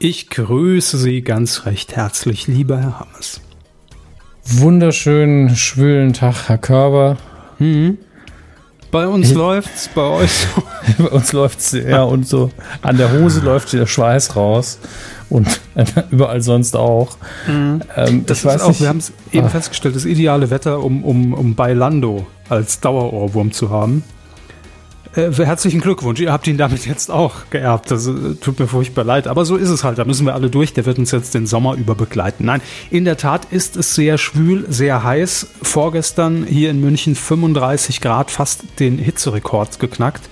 Ich grüße Sie ganz recht herzlich, lieber Herr Hammers. Wunderschönen, schwülen Tag, Herr Körber. Mhm. Bei uns läuft's, bei euch. bei uns läuft's, ja, und so an der Hose läuft der Schweiß raus und überall sonst auch. Mhm. Ähm, das weiß auch, nicht. wir haben es eben ah. festgestellt, das ideale Wetter, um, um, um bei Lando als Dauerohrwurm zu haben. Äh, herzlichen Glückwunsch, ihr habt ihn damit jetzt auch geerbt. Das äh, tut mir furchtbar leid, aber so ist es halt. Da müssen wir alle durch. Der wird uns jetzt den Sommer über begleiten. Nein, in der Tat ist es sehr schwül, sehr heiß. Vorgestern hier in München 35 Grad, fast den Hitzerekord geknackt.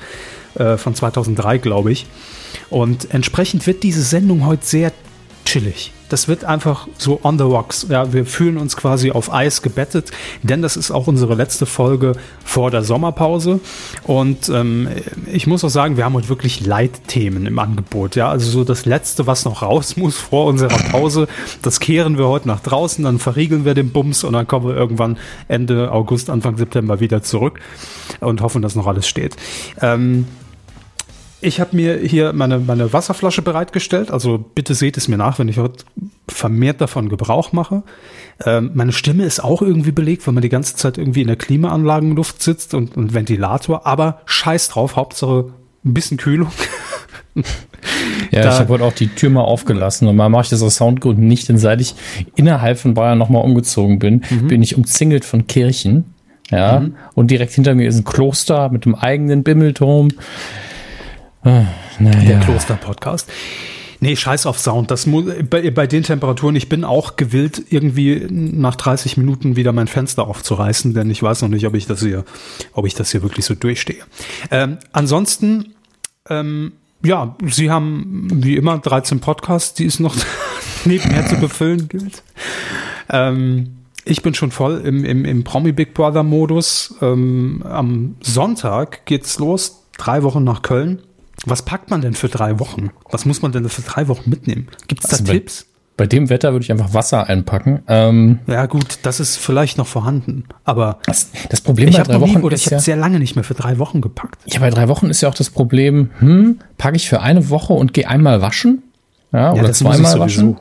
Äh, von 2003, glaube ich. Und entsprechend wird diese Sendung heute sehr chillig. Das wird einfach so on the rocks. Ja, wir fühlen uns quasi auf Eis gebettet, denn das ist auch unsere letzte Folge vor der Sommerpause. Und ähm, ich muss auch sagen, wir haben heute wirklich Leitthemen im Angebot. Ja, also so das Letzte, was noch raus muss vor unserer Pause, das kehren wir heute nach draußen, dann verriegeln wir den Bums und dann kommen wir irgendwann Ende August, Anfang September wieder zurück und hoffen, dass noch alles steht. Ähm, ich habe mir hier meine, meine Wasserflasche bereitgestellt. Also bitte seht es mir nach, wenn ich heute vermehrt davon Gebrauch mache. Ähm, meine Stimme ist auch irgendwie belegt, weil man die ganze Zeit irgendwie in der Klimaanlagenluft sitzt und, und Ventilator. Aber scheiß drauf, Hauptsache ein bisschen Kühlung. ja, da, ich habe heute auch die Tür mal aufgelassen und mal mache ich das aus Soundgründen nicht, denn seit ich innerhalb von Bayern nochmal umgezogen bin, mhm. bin ich umzingelt von Kirchen. Ja, mhm. und direkt hinter mir ist ein Kloster mit einem eigenen Bimmelturm. Ah, naja. Der Kloster-Podcast. Nee, scheiß auf Sound. Das muss, bei, bei, den Temperaturen, ich bin auch gewillt, irgendwie nach 30 Minuten wieder mein Fenster aufzureißen, denn ich weiß noch nicht, ob ich das hier, ob ich das hier wirklich so durchstehe. Ähm, ansonsten, ähm, ja, Sie haben wie immer 13 Podcasts, die es noch nebenher zu befüllen gilt. Ähm, ich bin schon voll im, im, im Promi Big Brother Modus. Ähm, am Sonntag geht's los, drei Wochen nach Köln. Was packt man denn für drei Wochen? Was muss man denn für drei Wochen mitnehmen? Gibt es da also Tipps? Bei, bei, dem Wetter würde ich einfach Wasser einpacken. Ähm, ja gut, das ist vielleicht noch vorhanden, aber das, das Problem bei drei Wochen nie, oder ich habe ja, sehr lange nicht mehr für drei Wochen gepackt. Ja, bei drei Wochen ist ja auch das Problem, hm, packe ich für eine Woche und gehe einmal waschen? Ja, ja oder zweimal waschen?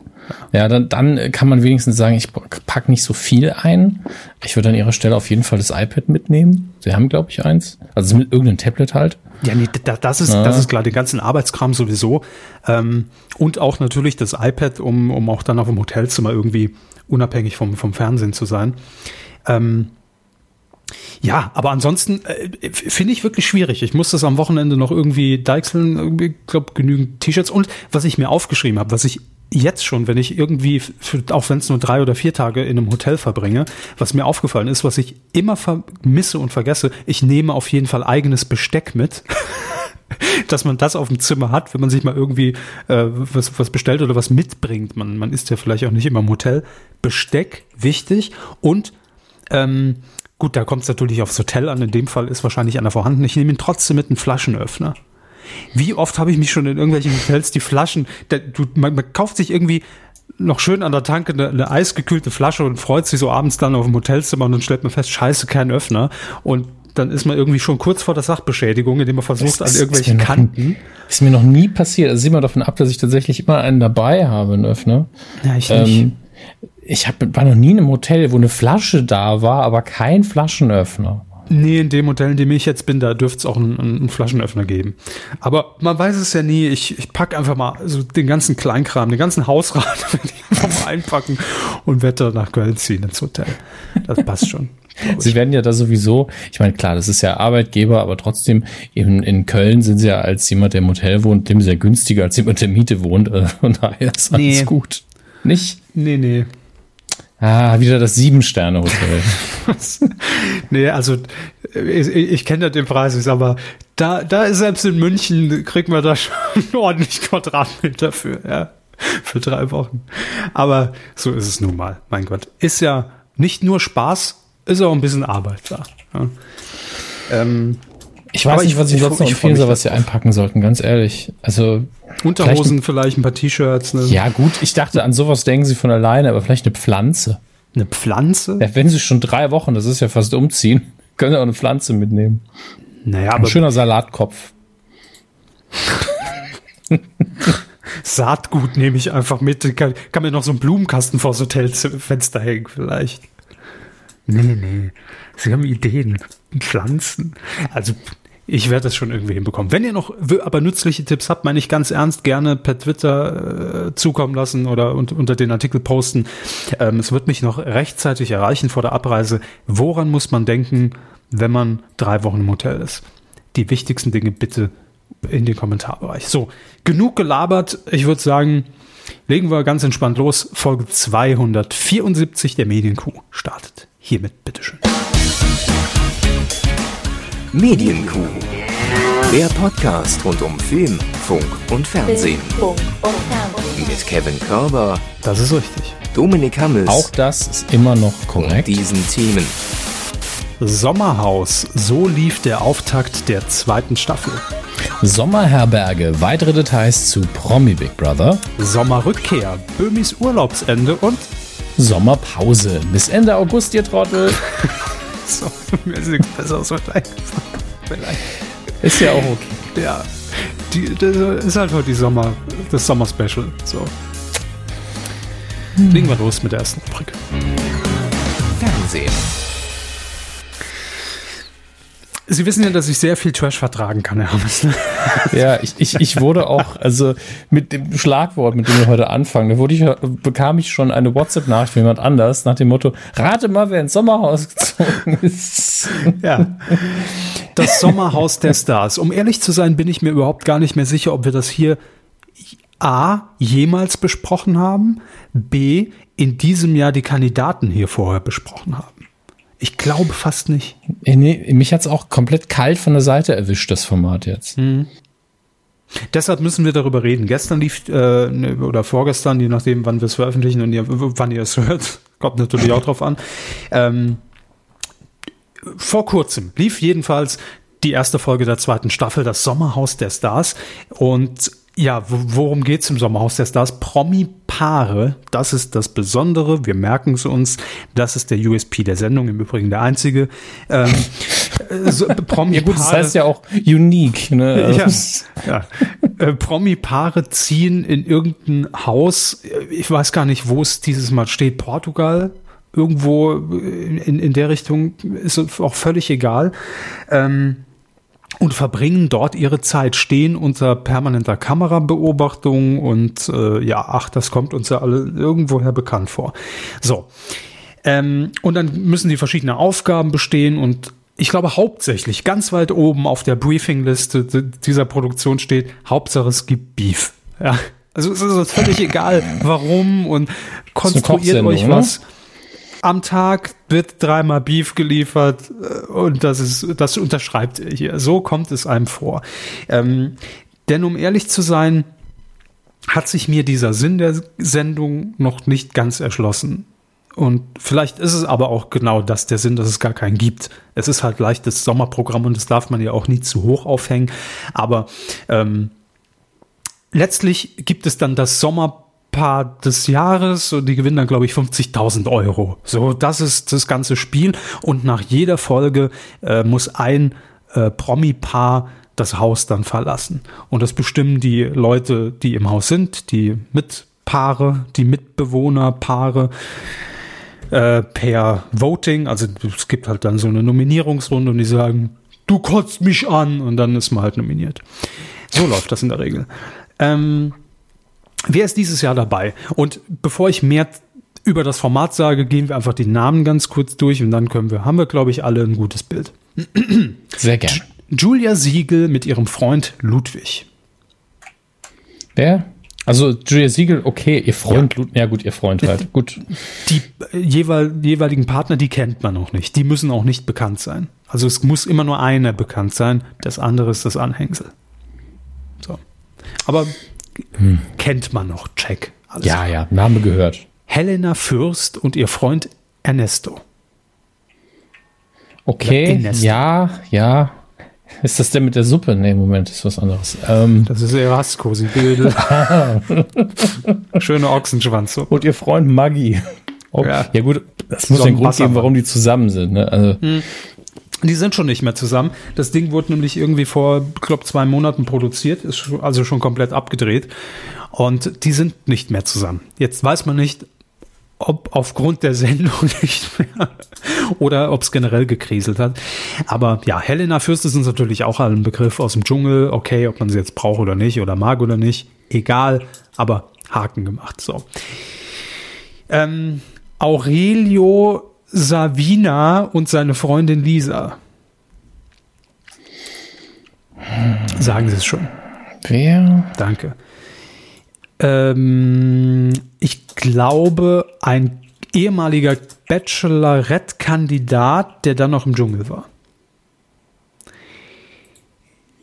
Ja, dann, dann kann man wenigstens sagen, ich pack nicht so viel ein. Ich würde an ihrer Stelle auf jeden Fall das iPad mitnehmen. Sie haben, glaube ich, eins. Also mit irgendeinem Tablet halt. Ja, nee, das ist, ja. das ist klar, den ganzen Arbeitskram sowieso. Ähm, und auch natürlich das iPad, um, um auch dann auf dem Hotelzimmer irgendwie unabhängig vom, vom Fernsehen zu sein. Ähm, ja, aber ansonsten äh, finde ich wirklich schwierig. Ich muss das am Wochenende noch irgendwie deichseln. Ich glaube, genügend T-Shirts. Und was ich mir aufgeschrieben habe, was ich jetzt schon, wenn ich irgendwie, für, auch wenn es nur drei oder vier Tage in einem Hotel verbringe, was mir aufgefallen ist, was ich immer vermisse und vergesse, ich nehme auf jeden Fall eigenes Besteck mit. dass man das auf dem Zimmer hat, wenn man sich mal irgendwie äh, was, was bestellt oder was mitbringt. Man, man ist ja vielleicht auch nicht immer im Hotel. Besteck, wichtig. Und ähm, gut, da kommt es natürlich aufs Hotel an. In dem Fall ist wahrscheinlich einer vorhanden. Ich nehme ihn trotzdem mit einem Flaschenöffner. Wie oft habe ich mich schon in irgendwelchen Hotels die Flaschen, da, du, man, man kauft sich irgendwie noch schön an der Tanke eine, eine, eisgekühlte Flasche und freut sich so abends dann auf dem Hotelzimmer und dann stellt man fest, scheiße, kein Öffner. Und dann ist man irgendwie schon kurz vor der Sachbeschädigung, indem man versucht, an irgendwelchen ist Kanten. Noch, ist mir noch nie passiert. Also sieht man davon ab, dass ich tatsächlich immer einen dabei habe, einen Öffner. Ja, ich nicht. Ähm, ich hab, war noch nie in einem Hotel, wo eine Flasche da war, aber kein Flaschenöffner. Nee, in dem Hotel, in dem ich jetzt bin, da dürfte es auch einen, einen, Flaschenöffner geben. Aber man weiß es ja nie. Ich, ich packe einfach mal so den ganzen Kleinkram, den ganzen Hausrat einfach mal einpacken und werde nach Köln ziehen ins Hotel. Das passt schon. Sie werden ja da sowieso, ich meine, klar, das ist ja Arbeitgeber, aber trotzdem, eben in Köln sind sie ja als jemand, der im Hotel wohnt, dem sehr günstiger als jemand, der Miete wohnt. Also von daher ist alles nee. gut. Nicht? Nee, nee. Ah, wieder das Sieben-Sterne-Hotel. nee, also ich, ich kenne ja den Preis, aber da, da ist selbst in München, kriegt man da schon ordentlich Quadratmeter für, ja, für drei Wochen. Aber so ist es nun mal, mein Gott. Ist ja nicht nur Spaß, ist auch ein bisschen Arbeit da. Ja. Ähm, ich weiß nicht, was ich, ich sonst noch empfehlen soll, was sie einpacken sollten, ganz ehrlich. Also Unterhosen, vielleicht, vielleicht ein paar T-Shirts. Ne? Ja, gut, ich dachte, an sowas denken sie von alleine, aber vielleicht eine Pflanze. Eine Pflanze? Ja, wenn sie schon drei Wochen, das ist ja fast umziehen, können sie auch eine Pflanze mitnehmen. Naja, ein aber. schöner Salatkopf. Saatgut nehme ich einfach mit. Kann, kann mir noch so einen Blumenkasten vor das Hotelfenster hängen, vielleicht. Nee, nee. Sie haben Ideen. Pflanzen. Also, ich werde das schon irgendwie hinbekommen. Wenn ihr noch aber nützliche Tipps habt, meine ich ganz ernst, gerne per Twitter äh, zukommen lassen oder un unter den Artikel posten. Ähm, es wird mich noch rechtzeitig erreichen vor der Abreise. Woran muss man denken, wenn man drei Wochen im Hotel ist? Die wichtigsten Dinge bitte in den Kommentarbereich. So, genug gelabert. Ich würde sagen, legen wir ganz entspannt los. Folge 274 der Medienkuh startet. Hiermit, bitteschön. Medienkuh. Der Podcast rund um Film, Funk und Fernsehen. Mit Kevin Körber. Das ist richtig. Dominik Hammels. Auch das ist immer noch korrekt. Und diesen Themen. Sommerhaus. So lief der Auftakt der zweiten Staffel. Sommerherberge. Weitere Details zu Promi Big Brother. Sommerrückkehr. Böhmis Urlaubsende und Sommerpause. Bis Ende August, ihr Trottel. so, mir ist nichts Besseres eingefallen. Vielleicht. Ist ja auch okay. Ja. Die, das ist halt heute die Sommer, das Sommer-Special. So. Hm. Legen wir los mit der ersten Rubrik. Fernsehen. Sie wissen ja, dass ich sehr viel Trash vertragen kann, Herr Hammes. Ja, ich, ich, ich wurde auch, also mit dem Schlagwort, mit dem wir heute anfangen, da wurde ich, bekam ich schon eine WhatsApp-Nachricht von jemand anders nach dem Motto, rate mal, wer ins Sommerhaus gezogen ist. Ja. Das Sommerhaus der Stars. Um ehrlich zu sein, bin ich mir überhaupt gar nicht mehr sicher, ob wir das hier A, jemals besprochen haben, B, in diesem Jahr die Kandidaten hier vorher besprochen haben. Ich glaube fast nicht. Äh, nee, mich hat es auch komplett kalt von der Seite erwischt, das Format jetzt. Hm. Deshalb müssen wir darüber reden. Gestern lief, äh, ne, oder vorgestern, je nachdem, wann wir es veröffentlichen und ihr, wann ihr es hört, kommt natürlich auch drauf an. Ähm, vor kurzem lief jedenfalls die erste Folge der zweiten Staffel, das Sommerhaus der Stars. Und ja, worum geht's im Sommerhaus der Stars? Promi-Paare, das ist das Besondere. Wir merken es uns. Das ist der USP der Sendung, im Übrigen der einzige. Ähm, so, Promi ja gut, das heißt ja auch unique. Ne? Ja, ja. Äh, Promi-Paare ziehen in irgendein Haus. Ich weiß gar nicht, wo es dieses Mal steht. Portugal, irgendwo in, in der Richtung ist auch völlig egal. Ähm, und verbringen dort ihre Zeit, stehen unter permanenter Kamerabeobachtung und äh, ja, ach, das kommt uns ja alle irgendwoher bekannt vor. So. Ähm, und dann müssen die verschiedene Aufgaben bestehen und ich glaube hauptsächlich ganz weit oben auf der Briefingliste dieser Produktion steht, Hauptsache es gibt Beef. Ja. Also es ist völlig egal, warum und konstruiert euch was. Ne? Am Tag wird dreimal Beef geliefert äh, und das ist, das unterschreibt er hier. So kommt es einem vor. Ähm, denn um ehrlich zu sein, hat sich mir dieser Sinn der Sendung noch nicht ganz erschlossen. Und vielleicht ist es aber auch genau das der Sinn, dass es gar keinen gibt. Es ist halt leichtes Sommerprogramm und das darf man ja auch nie zu hoch aufhängen. Aber ähm, letztlich gibt es dann das Sommerprogramm Paar des Jahres und die gewinnen dann, glaube ich, 50.000 Euro. So, das ist das ganze Spiel. Und nach jeder Folge äh, muss ein äh, Promi-Paar das Haus dann verlassen. Und das bestimmen die Leute, die im Haus sind, die Mitpaare, die Mitbewohnerpaare äh, per Voting. Also es gibt halt dann so eine Nominierungsrunde und die sagen, du kotzt mich an und dann ist man halt nominiert. So läuft das in der Regel. Ähm, Wer ist dieses Jahr dabei? Und bevor ich mehr über das Format sage, gehen wir einfach die Namen ganz kurz durch und dann können wir, haben wir, glaube ich, alle ein gutes Bild. Sehr gerne. Julia Siegel mit ihrem Freund Ludwig. Wer? Also Julia Siegel, okay, ihr Freund, ja, ja gut, ihr Freund halt, gut. Die äh, jeweil, jeweiligen Partner, die kennt man noch nicht. Die müssen auch nicht bekannt sein. Also es muss immer nur einer bekannt sein, das andere ist das Anhängsel. So. Aber hm. kennt man noch, check. Alles ja, klar. ja, Name gehört. Helena Fürst und ihr Freund Ernesto. Okay, ja, ja. Ist das der mit der Suppe? Nee, Moment, ist was anderes. Ähm, das ist Erasco, sie bildet. Schöner Ochsenschwanz. Und ihr Freund Maggi. Oh, ja. ja. gut, das muss ja einen Grund geben, warum die zusammen sind. Ne? Also, hm. Die sind schon nicht mehr zusammen. Das Ding wurde nämlich irgendwie vor, glaube, zwei Monaten produziert, ist also schon komplett abgedreht. Und die sind nicht mehr zusammen. Jetzt weiß man nicht, ob aufgrund der Sendung nicht mehr oder ob es generell gekriselt hat. Aber ja, Helena Fürst ist uns natürlich auch ein Begriff aus dem Dschungel. Okay, ob man sie jetzt braucht oder nicht oder mag oder nicht, egal, aber Haken gemacht. So. Ähm, Aurelio Savina und seine Freundin Lisa. Sagen Sie es schon. Wer? Danke. Ähm, ich glaube, ein ehemaliger Bachelorette-Kandidat, der dann noch im Dschungel war.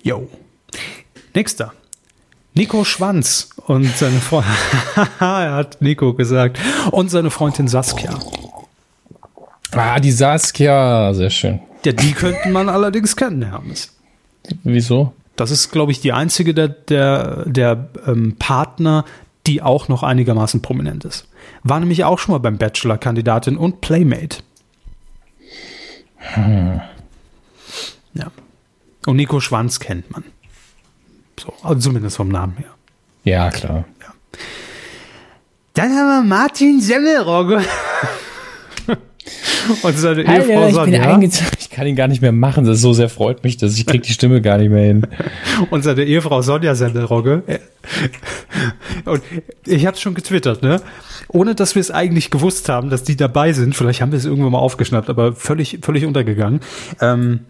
Jo. Nächster. Nico Schwanz und seine Freundin, er hat Nico gesagt, und seine Freundin Saskia. Ah, die Saskia, sehr schön. Ja, die könnten man allerdings kennen, Hermes. Wieso? Das ist, glaube ich, die einzige der, der, der ähm, Partner, die auch noch einigermaßen prominent ist. War nämlich auch schon mal beim Bachelor-Kandidatin und Playmate. Hm. Ja. Und Nico Schwanz kennt man. So, also zumindest vom Namen her. Ja, klar. Ja. Dann haben wir Martin Semmelrogge. Und seine Hallo, Ehefrau ich Sonja. Bin ich kann ihn gar nicht mehr machen. Das so sehr freut mich, dass ich krieg die Stimme gar nicht mehr hin. Und seine Ehefrau Sonja Semmelrogge. Und ich habe schon getwittert, ne? Ohne dass wir es eigentlich gewusst haben, dass die dabei sind. Vielleicht haben wir es irgendwann mal aufgeschnappt, aber völlig, völlig untergegangen. Ähm,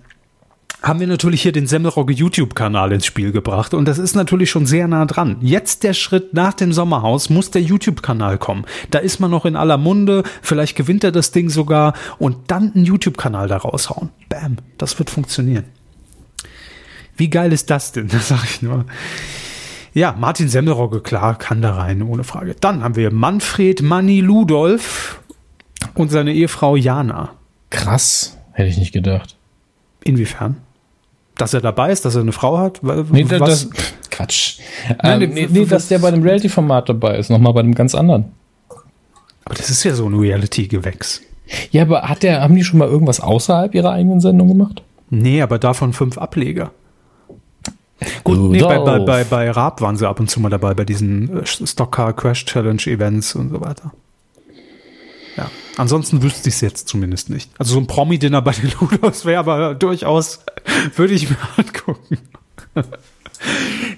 haben wir natürlich hier den Semmelrogge YouTube-Kanal ins Spiel gebracht und das ist natürlich schon sehr nah dran. Jetzt der Schritt nach dem Sommerhaus muss der YouTube-Kanal kommen. Da ist man noch in aller Munde, vielleicht gewinnt er das Ding sogar und dann einen YouTube-Kanal da raushauen. Bam, das wird funktionieren. Wie geil ist das denn? Das sag ich nur. Ja, Martin Semmelrogge, klar, kann da rein, ohne Frage. Dann haben wir Manfred Manni Ludolf und seine Ehefrau Jana. Krass, hätte ich nicht gedacht. Inwiefern? Dass er dabei ist, dass er eine Frau hat? Nee, das, Quatsch. Nein, ähm, nee, nee, dass der bei dem Reality-Format dabei ist, nochmal bei einem ganz anderen. Aber das ist ja so ein Reality-Gewächs. Ja, aber hat der, haben die schon mal irgendwas außerhalb ihrer eigenen Sendung gemacht? Nee, aber davon fünf Ableger. Gut, nee, bei, bei, bei, bei Raab waren sie ab und zu mal dabei, bei diesen äh, Stockcar Crash Challenge Events und so weiter. Ja. Ansonsten wüsste ich es jetzt zumindest nicht. Also so ein Promi-Dinner bei den Ludos wäre aber durchaus, würde ich mir angucken.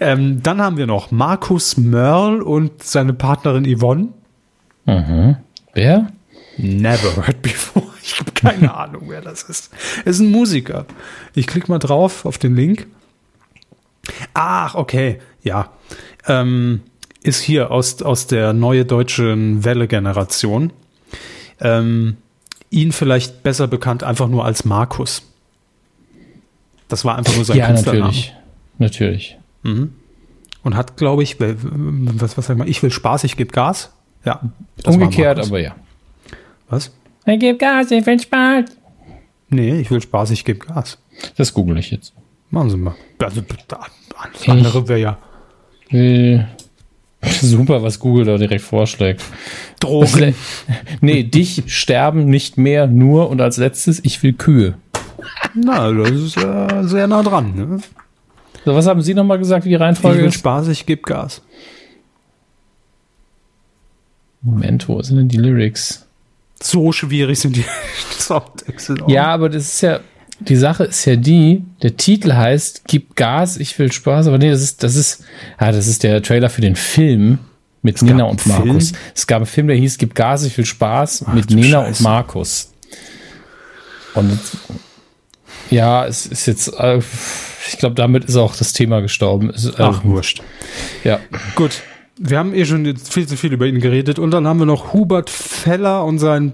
ähm, dann haben wir noch Markus Mörl und seine Partnerin Yvonne. Mhm. Wer? Never heard before. Ich habe keine Ahnung, wer das ist. Ist ein Musiker. Ich klicke mal drauf auf den Link. Ach, okay. Ja. Ähm, ist hier aus, aus der neue deutschen Welle-Generation ähm, ihn vielleicht besser bekannt einfach nur als Markus. Das war einfach nur sein ja, Künstlername. natürlich. Natürlich. Mhm. Und hat, glaube ich, was, was sag ich mal, ich will Spaß, ich gebe Gas. Ja. Umgekehrt, aber ja. Was? Ich gebe Gas, ich will Spaß. Nee, ich will Spaß, ich gebe Gas. Das google ich jetzt. Machen Sie mal. Also, andere wäre ja. Will Super, was Google da direkt vorschlägt. Drogen. Nee, dich sterben nicht mehr, nur und als letztes, ich will Kühe. Na, das ist ja sehr nah dran. Ne? So, was haben Sie nochmal gesagt, wie die Reihenfolge ich will ist? Spaß, ich gebe Gas. Moment, wo sind denn die Lyrics? So schwierig sind die Songtexte. Ja, aber das ist ja, die Sache ist ja die, der Titel heißt Gib Gas, ich will Spaß, aber nee, das ist, das ist, ja, das ist der Trailer für den Film mit es Nina und Markus. Film? Es gab einen Film, der hieß Gib Gas, ich will Spaß Ach, mit Nina Scheiße. und Markus. Und ja, es ist jetzt, äh, ich glaube, damit ist auch das Thema gestorben. Ist, äh, Ach, wurscht. Ja. Gut. Wir haben eh schon jetzt viel zu viel über ihn geredet. Und dann haben wir noch Hubert Feller und seinen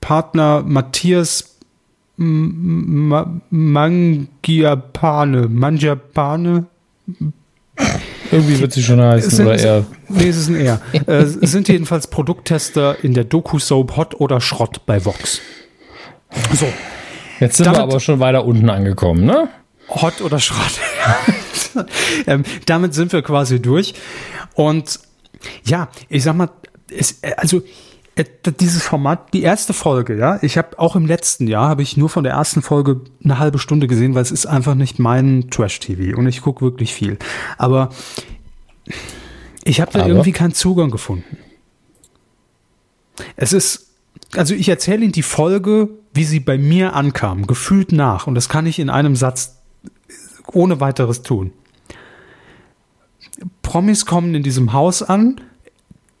Partner Matthias Mangiapane. Mangiapane? Irgendwie wird sie schon heißen, sind, oder eher. Nee, es ist ein eher. äh, sind jedenfalls Produkttester in der Doku-Soap Hot oder Schrott bei Vox. So. Jetzt sind damit, wir aber schon weiter unten angekommen, ne? Hot oder Schrott. ähm, damit sind wir quasi durch. Und ja, ich sag mal, es, also äh, dieses Format, die erste Folge, ja, ich habe auch im letzten Jahr habe ich nur von der ersten Folge eine halbe Stunde gesehen, weil es ist einfach nicht mein Trash-TV und ich gucke wirklich viel. Aber ich habe da Aber? irgendwie keinen Zugang gefunden. Es ist, also ich erzähle Ihnen die Folge, wie sie bei mir ankam, gefühlt nach und das kann ich in einem Satz ohne weiteres tun. Promis kommen in diesem Haus an,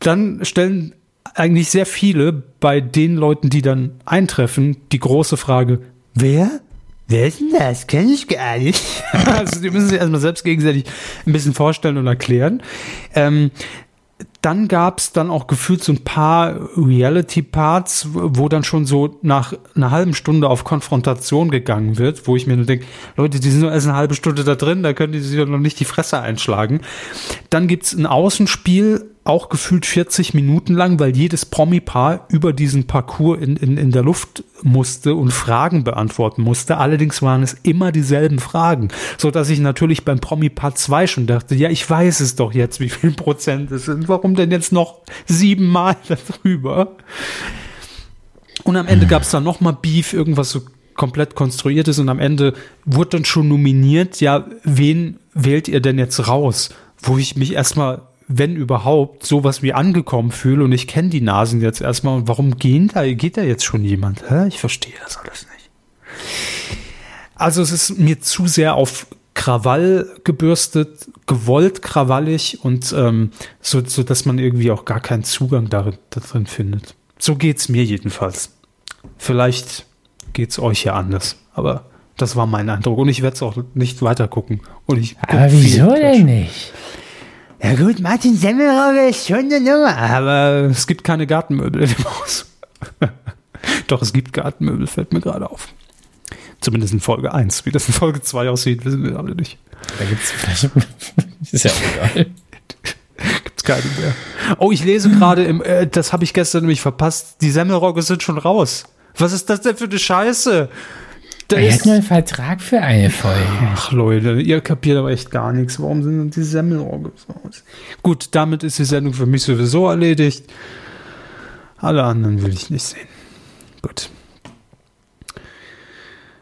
dann stellen eigentlich sehr viele bei den Leuten, die dann eintreffen, die große Frage, wer? Wer ist denn das? Kenn ich gar nicht. also die müssen sich erstmal selbst gegenseitig ein bisschen vorstellen und erklären. Ähm, dann gab es dann auch gefühlt so ein paar Reality-Parts, wo dann schon so nach einer halben Stunde auf Konfrontation gegangen wird, wo ich mir nur denke, Leute, die sind nur erst eine halbe Stunde da drin, da können die sich doch noch nicht die Fresse einschlagen. Dann gibt's ein Außenspiel auch gefühlt 40 Minuten lang, weil jedes Promi-Paar über diesen Parcours in, in, in der Luft musste und Fragen beantworten musste. Allerdings waren es immer dieselben Fragen, so dass ich natürlich beim Promi-Paar 2 schon dachte, ja, ich weiß es doch jetzt, wie viel Prozent es sind. Warum denn jetzt noch siebenmal darüber? Und am Ende gab es dann nochmal Beef, irgendwas so komplett konstruiertes und am Ende wurde dann schon nominiert, ja, wen wählt ihr denn jetzt raus? Wo ich mich erstmal wenn überhaupt, sowas wie angekommen fühle und ich kenne die Nasen jetzt erstmal und warum gehen da, geht da jetzt schon jemand? Hä? Ich verstehe das alles nicht. Also es ist mir zu sehr auf Krawall gebürstet, gewollt krawallig und ähm, so, so, dass man irgendwie auch gar keinen Zugang darin, darin findet. So geht's mir jedenfalls. Vielleicht geht's euch ja anders, aber das war mein Eindruck und ich werde es auch nicht weiter gucken. Und ich aber wieso denn nicht? Ja gut, Martin Semmelrogge ist schon eine Nummer, aber es gibt keine Gartenmöbel in dem Haus. Doch, es gibt Gartenmöbel, fällt mir gerade auf. Zumindest in Folge 1. Wie das in Folge 2 aussieht, wissen wir alle nicht. Da gibt es vielleicht. ist ja auch egal. Gibt's keine mehr. Oh, ich lese gerade im, äh, das habe ich gestern nämlich verpasst, die Semmelrogge sind schon raus. Was ist das denn für eine Scheiße? Da er hat nur einen Vertrag für eine Folge. Ach Leute, ihr kapiert aber echt gar nichts. Warum sind denn die Semmelorgel so aus? Gut, damit ist die Sendung für mich sowieso erledigt. Alle anderen will ich nicht sehen. Gut.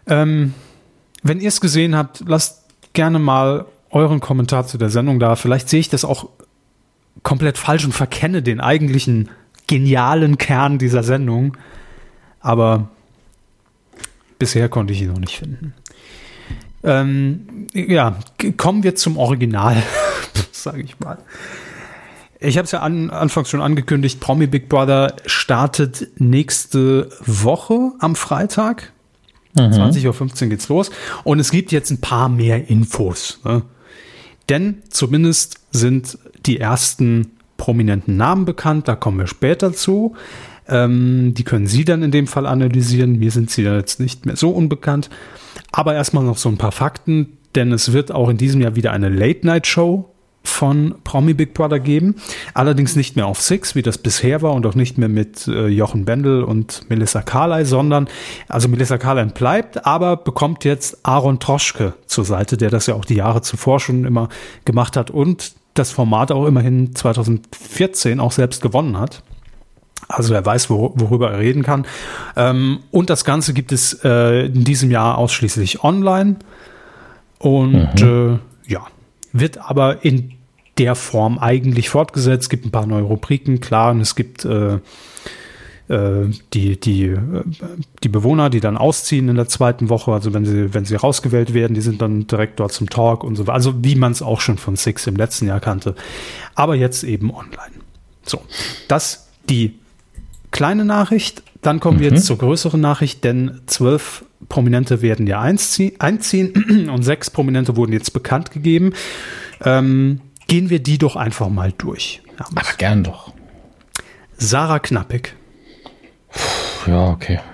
Ähm, wenn ihr es gesehen habt, lasst gerne mal euren Kommentar zu der Sendung da. Vielleicht sehe ich das auch komplett falsch und verkenne den eigentlichen genialen Kern dieser Sendung. Aber Bisher konnte ich ihn noch nicht finden. Ähm, ja, kommen wir zum Original, sage ich mal. Ich habe es ja an, anfangs schon angekündigt, Promi Big Brother startet nächste Woche am Freitag. Mhm. 20.15 Uhr geht's los. Und es gibt jetzt ein paar mehr Infos. Ne? Denn zumindest sind die ersten prominenten Namen bekannt, da kommen wir später zu. Ähm, die können Sie dann in dem Fall analysieren. Mir sind sie ja jetzt nicht mehr so unbekannt. Aber erstmal noch so ein paar Fakten, denn es wird auch in diesem Jahr wieder eine Late-Night-Show von Promi Big Brother geben. Allerdings nicht mehr auf Six, wie das bisher war und auch nicht mehr mit äh, Jochen Bendel und Melissa Carley, sondern, also Melissa Carley bleibt, aber bekommt jetzt Aaron Troschke zur Seite, der das ja auch die Jahre zuvor schon immer gemacht hat und das Format auch immerhin 2014 auch selbst gewonnen hat. Also er weiß, wor worüber er reden kann. Ähm, und das Ganze gibt es äh, in diesem Jahr ausschließlich online. Und mhm. äh, ja, wird aber in der Form eigentlich fortgesetzt. Es gibt ein paar neue Rubriken, klar, und es gibt äh, äh die, die, äh, die Bewohner, die dann ausziehen in der zweiten Woche, also wenn sie, wenn sie rausgewählt werden, die sind dann direkt dort zum Talk und so weiter. Also wie man es auch schon von Six im letzten Jahr kannte. Aber jetzt eben online. So, das die kleine Nachricht. Dann kommen mhm. wir jetzt zur größeren Nachricht, denn zwölf Prominente werden ja einziehen und sechs Prominente wurden jetzt bekannt gegeben. Ähm, gehen wir die doch einfach mal durch. Ja, Aber gern doch. Sarah Knappig. Ja, okay.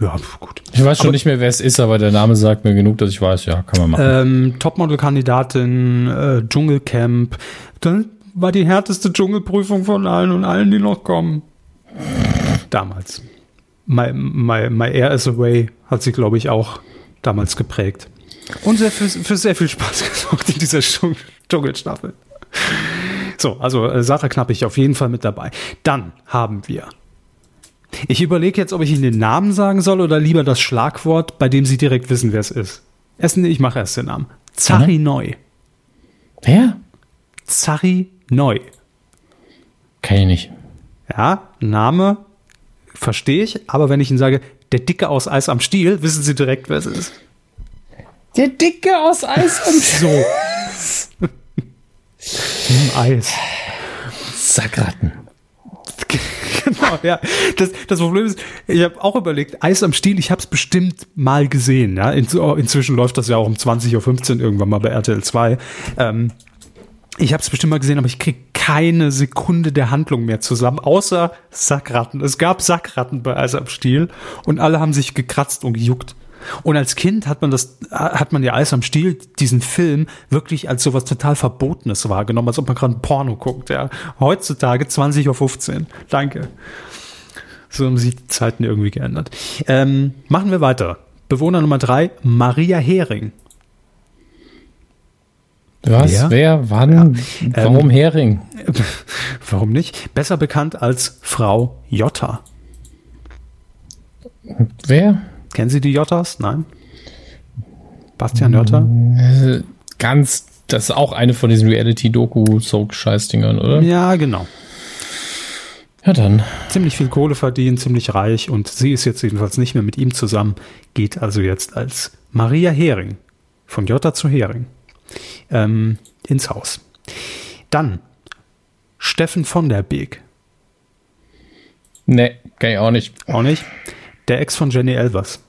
Ja, gut. Ich weiß schon aber, nicht mehr, wer es ist, aber der Name sagt mir genug, dass ich weiß, ja, kann man machen. Ähm, Topmodel-Kandidatin, äh, Dschungelcamp. Dann war die härteste Dschungelprüfung von allen und allen, die noch kommen. Damals. My, my, my Air is Away hat sie, glaube ich, auch damals geprägt. Und sehr, für, für sehr viel Spaß gesorgt in dieser Dschungelstaffel. So, also äh, Sarah Knappig auf jeden Fall mit dabei. Dann haben wir Ich überlege jetzt, ob ich Ihnen den Namen sagen soll oder lieber das Schlagwort, bei dem Sie direkt wissen, wer es ist. Erst, ich mache erst den Namen. Zari mhm. Neu. Wer? Zari Neu. Kenn ich nicht. Ja, Name verstehe ich, aber wenn ich Ihnen sage, der Dicke aus Eis am Stiel, wissen Sie direkt, wer es ist. Der Dicke aus Eis am Stiel. So. Im Eis. Sackratten. genau, ja. Das, das Problem ist, ich habe auch überlegt, Eis am Stiel, ich habe es bestimmt mal gesehen. Ja? In, inzwischen läuft das ja auch um 20.15 Uhr irgendwann mal bei RTL 2. Ähm, ich habe es bestimmt mal gesehen, aber ich kriege keine Sekunde der Handlung mehr zusammen, außer Sackratten. Es gab Sackratten bei Eis am Stiel und alle haben sich gekratzt und gejuckt. Und als Kind hat man das, hat man ja Eis am Stiel, diesen Film, wirklich als sowas total Verbotenes wahrgenommen, als ob man gerade Porno guckt, ja. Heutzutage 20.15 Uhr. Danke. So haben sich die Zeiten irgendwie geändert. Ähm, machen wir weiter. Bewohner Nummer drei, Maria Hering. Was? Wer? Wer? Wann? Ja. Warum ähm, Hering? Warum nicht? Besser bekannt als Frau Jotta. Wer? Kennen Sie die Jottas? Nein? Bastian Jotta? Äh, ganz, das ist auch eine von diesen Reality-Doku-Soak-Scheißdingern, oder? Ja, genau. Ja, dann. Ziemlich viel Kohle verdienen, ziemlich reich und sie ist jetzt jedenfalls nicht mehr mit ihm zusammen, geht also jetzt als Maria Hering, von Jotta zu Hering, ähm, ins Haus. Dann Steffen von der Beek. Nee, kann ich auch nicht. Auch nicht? Der Ex von Jenny Elvers.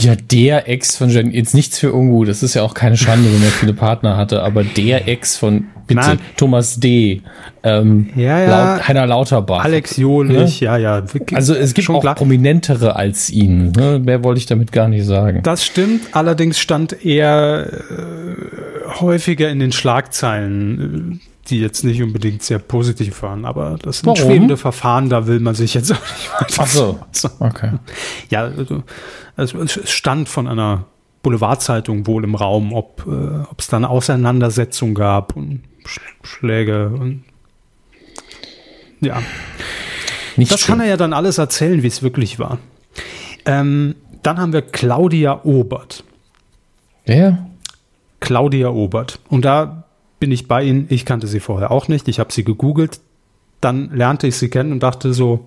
Ja, der Ex von Jenny, jetzt nichts für Ungu, das ist ja auch keine Schande, wenn er viele Partner hatte, aber der Ex von, bitte, Nein. Thomas D., ähm, ja, ja. Laut, Heiner Lauterbach. Alex Jolich, ne? ja, ja. Also es gibt auch klar. prominentere als ihn, ne? mehr wollte ich damit gar nicht sagen. Das stimmt, allerdings stand er äh, häufiger in den Schlagzeilen die jetzt nicht unbedingt sehr positiv waren, aber das sind Warum? schwebende Verfahren, da will man sich jetzt auch nicht weiter. Ach so, okay. Ja, also, also es stand von einer Boulevardzeitung wohl im Raum, ob äh, es dann Auseinandersetzungen gab und Schläge und ja. Nicht das schön. kann er ja dann alles erzählen, wie es wirklich war. Ähm, dann haben wir Claudia Obert. Wer? Claudia Obert. Und da bin ich bei Ihnen. Ich kannte sie vorher auch nicht. Ich habe sie gegoogelt. Dann lernte ich sie kennen und dachte so,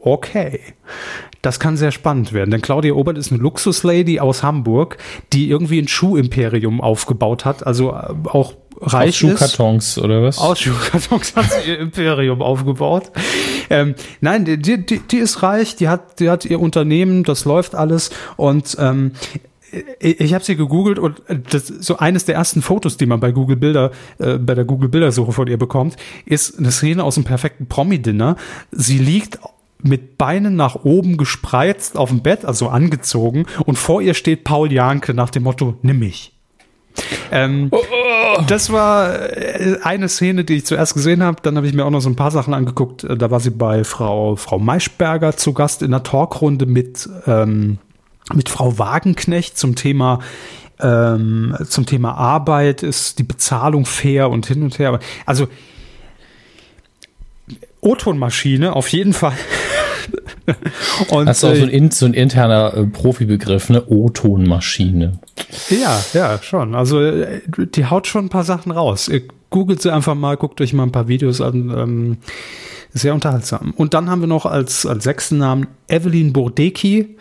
okay, das kann sehr spannend werden. Denn Claudia Obert ist eine Luxuslady aus Hamburg, die irgendwie ein Schuhimperium aufgebaut hat. Also äh, auch reich Aus Schuhkartons oder was? Aus Schuhkartons hat sie ihr Imperium aufgebaut. Ähm, nein, die, die, die ist reich, die hat, die hat ihr Unternehmen, das läuft alles und ähm, ich habe sie gegoogelt und das, so eines der ersten Fotos, die man bei Google Bilder, äh, bei der Google Bildersuche von ihr bekommt, ist eine Szene aus einem perfekten Promi-Dinner. Sie liegt mit Beinen nach oben gespreizt auf dem Bett, also angezogen, und vor ihr steht Paul Janke nach dem Motto, nimm mich. Ähm, oh, oh. Das war äh, eine Szene, die ich zuerst gesehen habe. Dann habe ich mir auch noch so ein paar Sachen angeguckt. Da war sie bei Frau, Frau Maischberger zu Gast in einer Talkrunde mit ähm, mit Frau Wagenknecht zum Thema ähm, zum Thema Arbeit ist die Bezahlung fair und hin und her. Also O-Ton-Maschine auf jeden Fall. und, das ist auch so ein, äh, so ein interner äh, Profibegriff, ne? O-Ton-Maschine. Ja, ja, schon. Also äh, die haut schon ein paar Sachen raus. Ihr googelt sie einfach mal, guckt euch mal ein paar Videos an. Ähm, sehr unterhaltsam. Und dann haben wir noch als, als sechsten Namen Evelyn Burdecki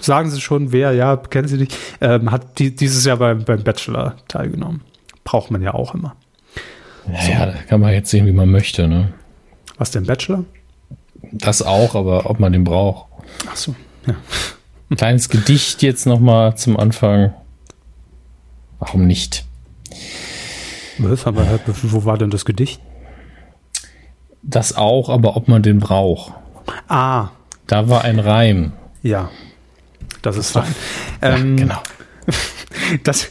sagen Sie schon, wer, ja, kennen Sie nicht, ähm, hat die, dieses Jahr beim, beim Bachelor teilgenommen. Braucht man ja auch immer. Ja, so. da kann man jetzt sehen, wie man möchte, ne? Was denn, Bachelor? Das auch, aber ob man den braucht. Ach so, ja. Ein kleines Gedicht jetzt nochmal zum Anfang. Warum nicht? Was, aber wo war denn das Gedicht? Das auch, aber ob man den braucht. Ah. Da war ein Reim. Ja, das ist fein. Ähm, ja, genau. Das,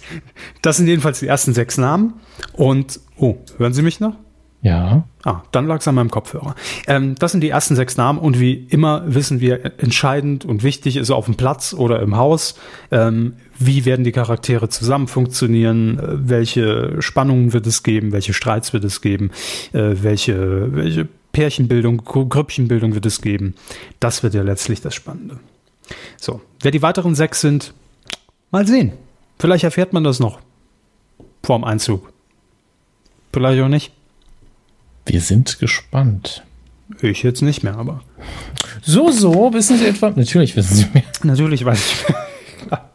das sind jedenfalls die ersten sechs Namen. Und, oh, hören Sie mich noch? Ja. Ah, dann lag es an meinem Kopfhörer. Ähm, das sind die ersten sechs Namen und wie immer wissen wir, entscheidend und wichtig ist auf dem Platz oder im Haus, ähm, wie werden die Charaktere zusammen funktionieren, äh, welche Spannungen wird es geben, welche Streits wird es geben, äh, welche, welche Pärchenbildung, Grüppchenbildung wird es geben. Das wird ja letztlich das Spannende. So, wer die weiteren sechs sind, mal sehen. Vielleicht erfährt man das noch vorm Einzug. Vielleicht auch nicht. Wir sind gespannt. Ich jetzt nicht mehr, aber. So, so, wissen Sie etwa? Natürlich wissen Sie mehr. Natürlich weiß ich mehr.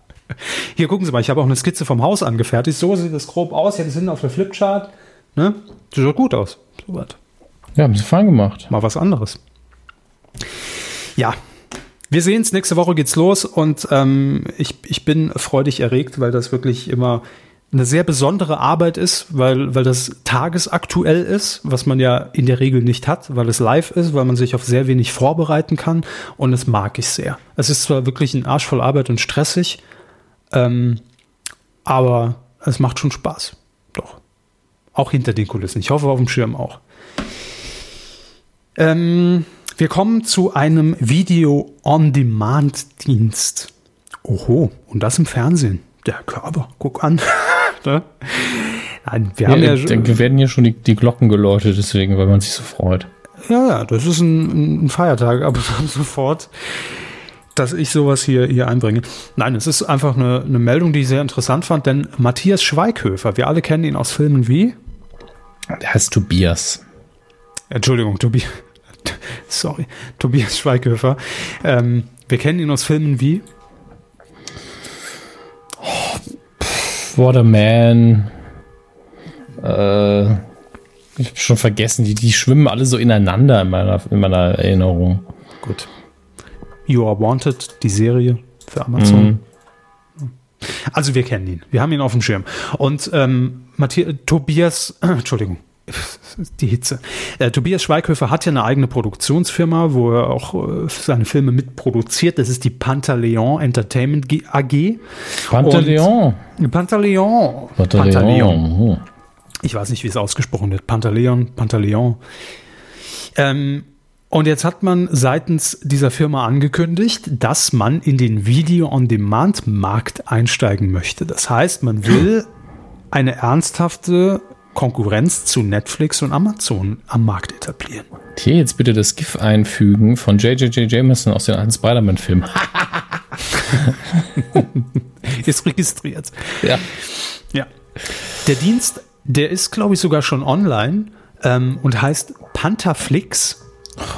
Hier gucken Sie mal, ich habe auch eine Skizze vom Haus angefertigt. So sieht das grob aus. Jetzt sind auf der Flipchart. Ne? Sieht doch gut aus. So was. Ja, haben Sie fein gemacht. Mal was anderes. Ja, wir sehen es, nächste Woche geht's los und ähm, ich, ich bin freudig erregt, weil das wirklich immer eine sehr besondere Arbeit ist, weil, weil das tagesaktuell ist, was man ja in der Regel nicht hat, weil es live ist, weil man sich auf sehr wenig vorbereiten kann und das mag ich sehr. Es ist zwar wirklich ein Arsch voll Arbeit und stressig, ähm, aber es macht schon Spaß. Doch. Auch hinter den Kulissen. Ich hoffe auf dem Schirm auch. Ähm, wir kommen zu einem Video-on-Demand-Dienst. Oho, und das im Fernsehen. Der Körper, guck an. ne? Nein, wir haben ja, ja denke, werden hier schon die, die Glocken geläutet, deswegen, weil man sich so freut. Ja, ja, das ist ein, ein Feiertag, aber sofort, dass ich sowas hier, hier einbringe. Nein, es ist einfach eine, eine Meldung, die ich sehr interessant fand, denn Matthias Schweighöfer, wir alle kennen ihn aus Filmen wie? Der heißt Tobias. Entschuldigung, Tobias. sorry, Tobias Schweighöfer. Ähm, wir kennen ihn aus Filmen wie Waterman. Äh, ich habe schon vergessen, die, die schwimmen alle so ineinander in meiner, in meiner Erinnerung. Gut. You Are Wanted, die Serie für Amazon. Mhm. Also wir kennen ihn. Wir haben ihn auf dem Schirm. Und ähm, Matthias, Tobias, äh, Entschuldigung, die Hitze. Äh, Tobias Schweighöfer hat ja eine eigene Produktionsfirma, wo er auch äh, seine Filme mitproduziert. Das ist die Pantaleon Entertainment AG. Pantaleon. Und, Pantaleon. Pantaleon. Pantaleon. Ich weiß nicht, wie es ausgesprochen wird. Pantaleon, Pantaleon. Ähm, und jetzt hat man seitens dieser Firma angekündigt, dass man in den Video-on-Demand-Markt einsteigen möchte. Das heißt, man will eine ernsthafte Konkurrenz zu Netflix und Amazon am Markt etablieren. Hier jetzt bitte das GIF einfügen von J.J.J. Jameson aus den alten Spider-Man-Filmen. ist registriert. Ja. Ja. Der Dienst, der ist, glaube ich, sogar schon online ähm, und heißt Pantherflix.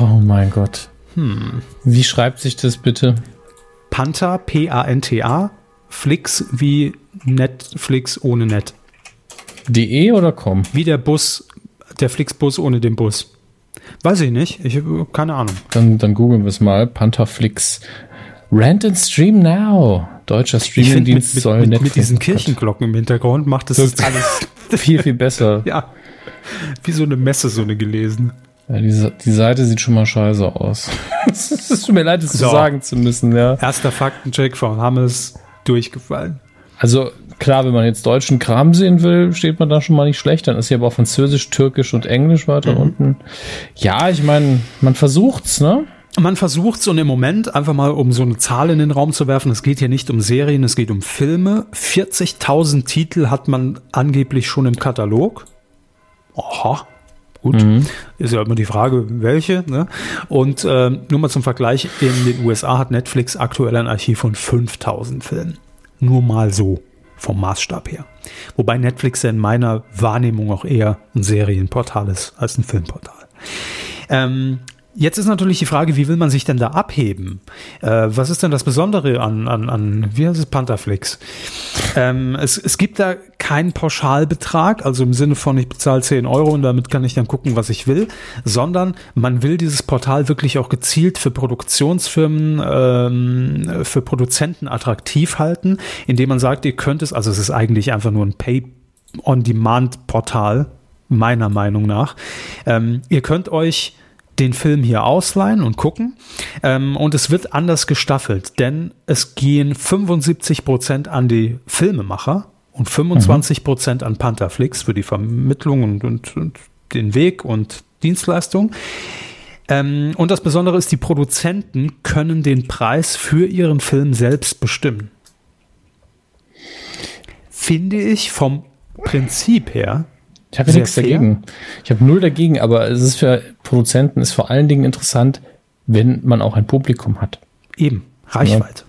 Oh mein Gott. Hm. Wie schreibt sich das bitte? Panther, P-A-N-T-A, Flix wie Netflix ohne Net. De oder com? Wie der Bus, der Flixbus ohne den Bus. Weiß ich nicht. Ich habe keine Ahnung. Dann, dann googeln wir es mal. Pantherflix. Rent and Stream Now. Deutscher Streamingdienst soll mit, Netflix. Mit diesen Kirchenglocken im Hintergrund macht das, das alles viel, viel besser. ja. Wie so eine Messe, so eine gelesen. Ja, die, die Seite sieht schon mal scheiße aus. Es tut mir leid, es so. sagen zu müssen, ja. Erster Faktencheck von Hammes durchgefallen. Also klar, wenn man jetzt deutschen Kram sehen will, steht man da schon mal nicht schlecht. Dann ist hier aber auch Französisch, Türkisch und Englisch weiter mhm. unten. Ja, ich meine, man versucht's, ne? Man versucht's und im Moment einfach mal, um so eine Zahl in den Raum zu werfen, es geht hier nicht um Serien, es geht um Filme. 40.000 Titel hat man angeblich schon im Katalog. Aha, gut. Mhm. Ist ja immer die Frage, welche. Ne? Und äh, nur mal zum Vergleich, in den USA hat Netflix aktuell ein Archiv von 5000 Filmen. Nur mal so vom Maßstab her. Wobei Netflix ja in meiner Wahrnehmung auch eher ein Serienportal ist als ein Filmportal. Ähm, Jetzt ist natürlich die Frage, wie will man sich denn da abheben? Äh, was ist denn das Besondere an, an, an wie heißt es, Pantherflix? Ähm, es, es gibt da keinen Pauschalbetrag, also im Sinne von, ich bezahle 10 Euro und damit kann ich dann gucken, was ich will, sondern man will dieses Portal wirklich auch gezielt für Produktionsfirmen, ähm, für Produzenten attraktiv halten, indem man sagt, ihr könnt es, also es ist eigentlich einfach nur ein Pay-on-Demand-Portal, meiner Meinung nach. Ähm, ihr könnt euch den Film hier ausleihen und gucken. Ähm, und es wird anders gestaffelt, denn es gehen 75 Prozent an die Filmemacher und 25 Prozent an Pantherflix für die Vermittlung und, und, und den Weg und Dienstleistung. Ähm, und das Besondere ist, die Produzenten können den Preis für ihren Film selbst bestimmen. Finde ich vom Prinzip her Ich habe nichts fair. dagegen. Ich habe null dagegen, aber es ist für Produzenten ist vor allen Dingen interessant, wenn man auch ein Publikum hat. Eben, Reichweite. Ja.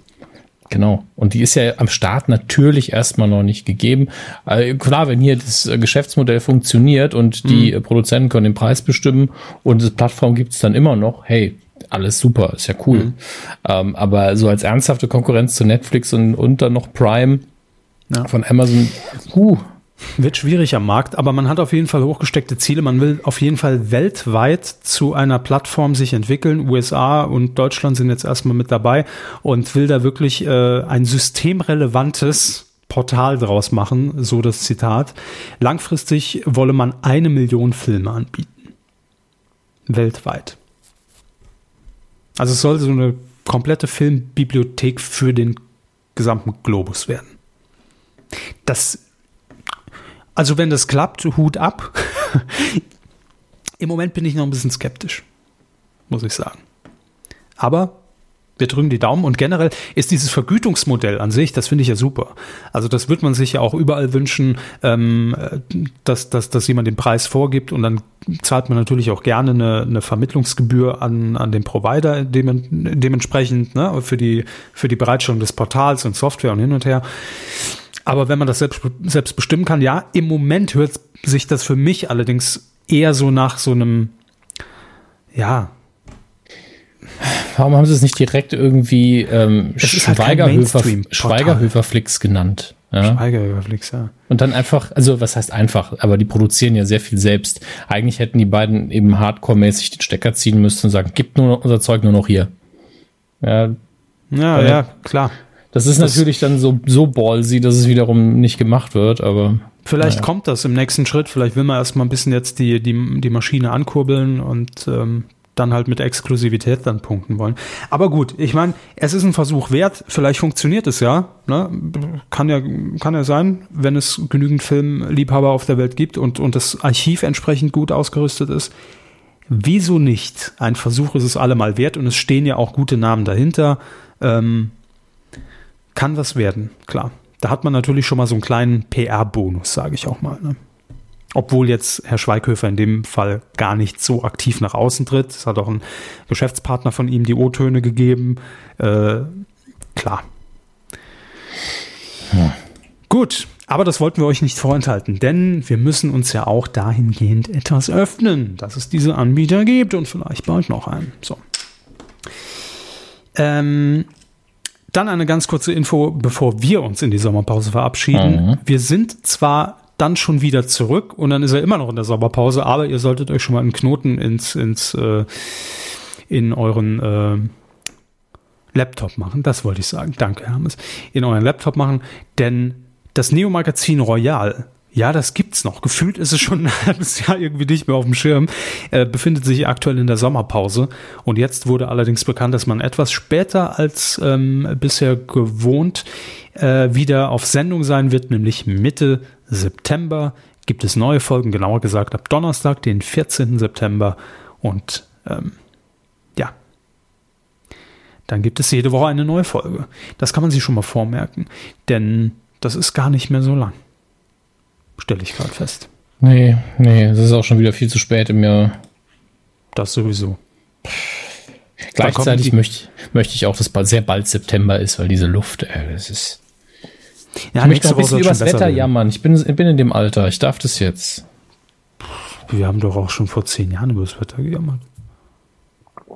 Genau. Und die ist ja am Start natürlich erstmal noch nicht gegeben. Also klar, wenn hier das äh, Geschäftsmodell funktioniert und die mhm. Produzenten können den Preis bestimmen und das Plattform gibt es dann immer noch, hey, alles super, ist ja cool. Mhm. Ähm, aber so als ernsthafte Konkurrenz zu Netflix und, und dann noch Prime ja. von Amazon, uh, wird schwierig am Markt, aber man hat auf jeden Fall hochgesteckte Ziele. Man will auf jeden Fall weltweit zu einer Plattform sich entwickeln. USA und Deutschland sind jetzt erstmal mit dabei und will da wirklich äh, ein systemrelevantes Portal draus machen, so das Zitat. Langfristig wolle man eine Million Filme anbieten. Weltweit. Also es soll so eine komplette Filmbibliothek für den gesamten Globus werden. Das also wenn das klappt, Hut ab. Im Moment bin ich noch ein bisschen skeptisch, muss ich sagen. Aber wir drücken die Daumen und generell ist dieses Vergütungsmodell an sich, das finde ich ja super. Also das wird man sich ja auch überall wünschen, ähm, dass, dass, dass jemand den Preis vorgibt und dann zahlt man natürlich auch gerne eine, eine Vermittlungsgebühr an, an den Provider dem, dementsprechend ne, für, die, für die Bereitstellung des Portals und Software und hin und her. Aber wenn man das selbst, selbst bestimmen kann, ja, im Moment hört sich das für mich allerdings eher so nach so einem, ja. Warum haben sie es nicht direkt irgendwie ähm, halt Schweigerhöfer, halt Schweigerhöferflix genannt? Ja. Schweigerhöferflix, ja. Und dann einfach, also was heißt einfach, aber die produzieren ja sehr viel selbst. Eigentlich hätten die beiden eben hardcore-mäßig den Stecker ziehen müssen und sagen, gibt nur unser Zeug nur noch hier. Ja, ja, ja klar. Das ist das natürlich dann so, so ballsy, dass es wiederum nicht gemacht wird, aber. Vielleicht naja. kommt das im nächsten Schritt. Vielleicht will man erstmal ein bisschen jetzt die, die, die Maschine ankurbeln und ähm, dann halt mit Exklusivität dann punkten wollen. Aber gut, ich meine, es ist ein Versuch wert. Vielleicht funktioniert es ja. Ne? Kann ja, kann ja sein, wenn es genügend Filmliebhaber auf der Welt gibt und, und das Archiv entsprechend gut ausgerüstet ist. Wieso nicht? Ein Versuch ist es allemal wert und es stehen ja auch gute Namen dahinter. Ähm, kann was werden, klar. Da hat man natürlich schon mal so einen kleinen PR-Bonus, sage ich auch mal. Ne? Obwohl jetzt Herr Schweighöfer in dem Fall gar nicht so aktiv nach außen tritt. Es hat auch ein Geschäftspartner von ihm die O-Töne gegeben. Äh, klar. Hm. Gut, aber das wollten wir euch nicht vorenthalten, denn wir müssen uns ja auch dahingehend etwas öffnen, dass es diese Anbieter gibt und vielleicht bald noch einen. So. Ähm, dann eine ganz kurze Info, bevor wir uns in die Sommerpause verabschieden. Mhm. Wir sind zwar dann schon wieder zurück und dann ist er immer noch in der Sommerpause, aber ihr solltet euch schon mal einen Knoten ins, ins äh, in euren äh, Laptop machen. Das wollte ich sagen. Danke, Hermes. In euren Laptop machen, denn das Neo-Magazin Royal ja, das gibt's noch. Gefühlt ist es schon ein halbes Jahr irgendwie nicht mehr auf dem Schirm. Äh, befindet sich aktuell in der Sommerpause. Und jetzt wurde allerdings bekannt, dass man etwas später als ähm, bisher gewohnt äh, wieder auf Sendung sein wird, nämlich Mitte September gibt es neue Folgen, genauer gesagt ab Donnerstag, den 14. September. Und ähm, ja, dann gibt es jede Woche eine neue Folge. Das kann man sich schon mal vormerken, denn das ist gar nicht mehr so lang stelle ich gerade fest. Nee, nee, es ist auch schon wieder viel zu spät im Jahr. Das sowieso. Gleichzeitig möchte, möchte ich auch, dass bald, sehr bald September ist, weil diese Luft, äh, das ist. Ja, ich möchte ein bisschen übers Wetter werden. jammern. Ich bin, bin in dem Alter. Ich darf das jetzt. Wir haben doch auch schon vor zehn Jahren über das Wetter gejammert.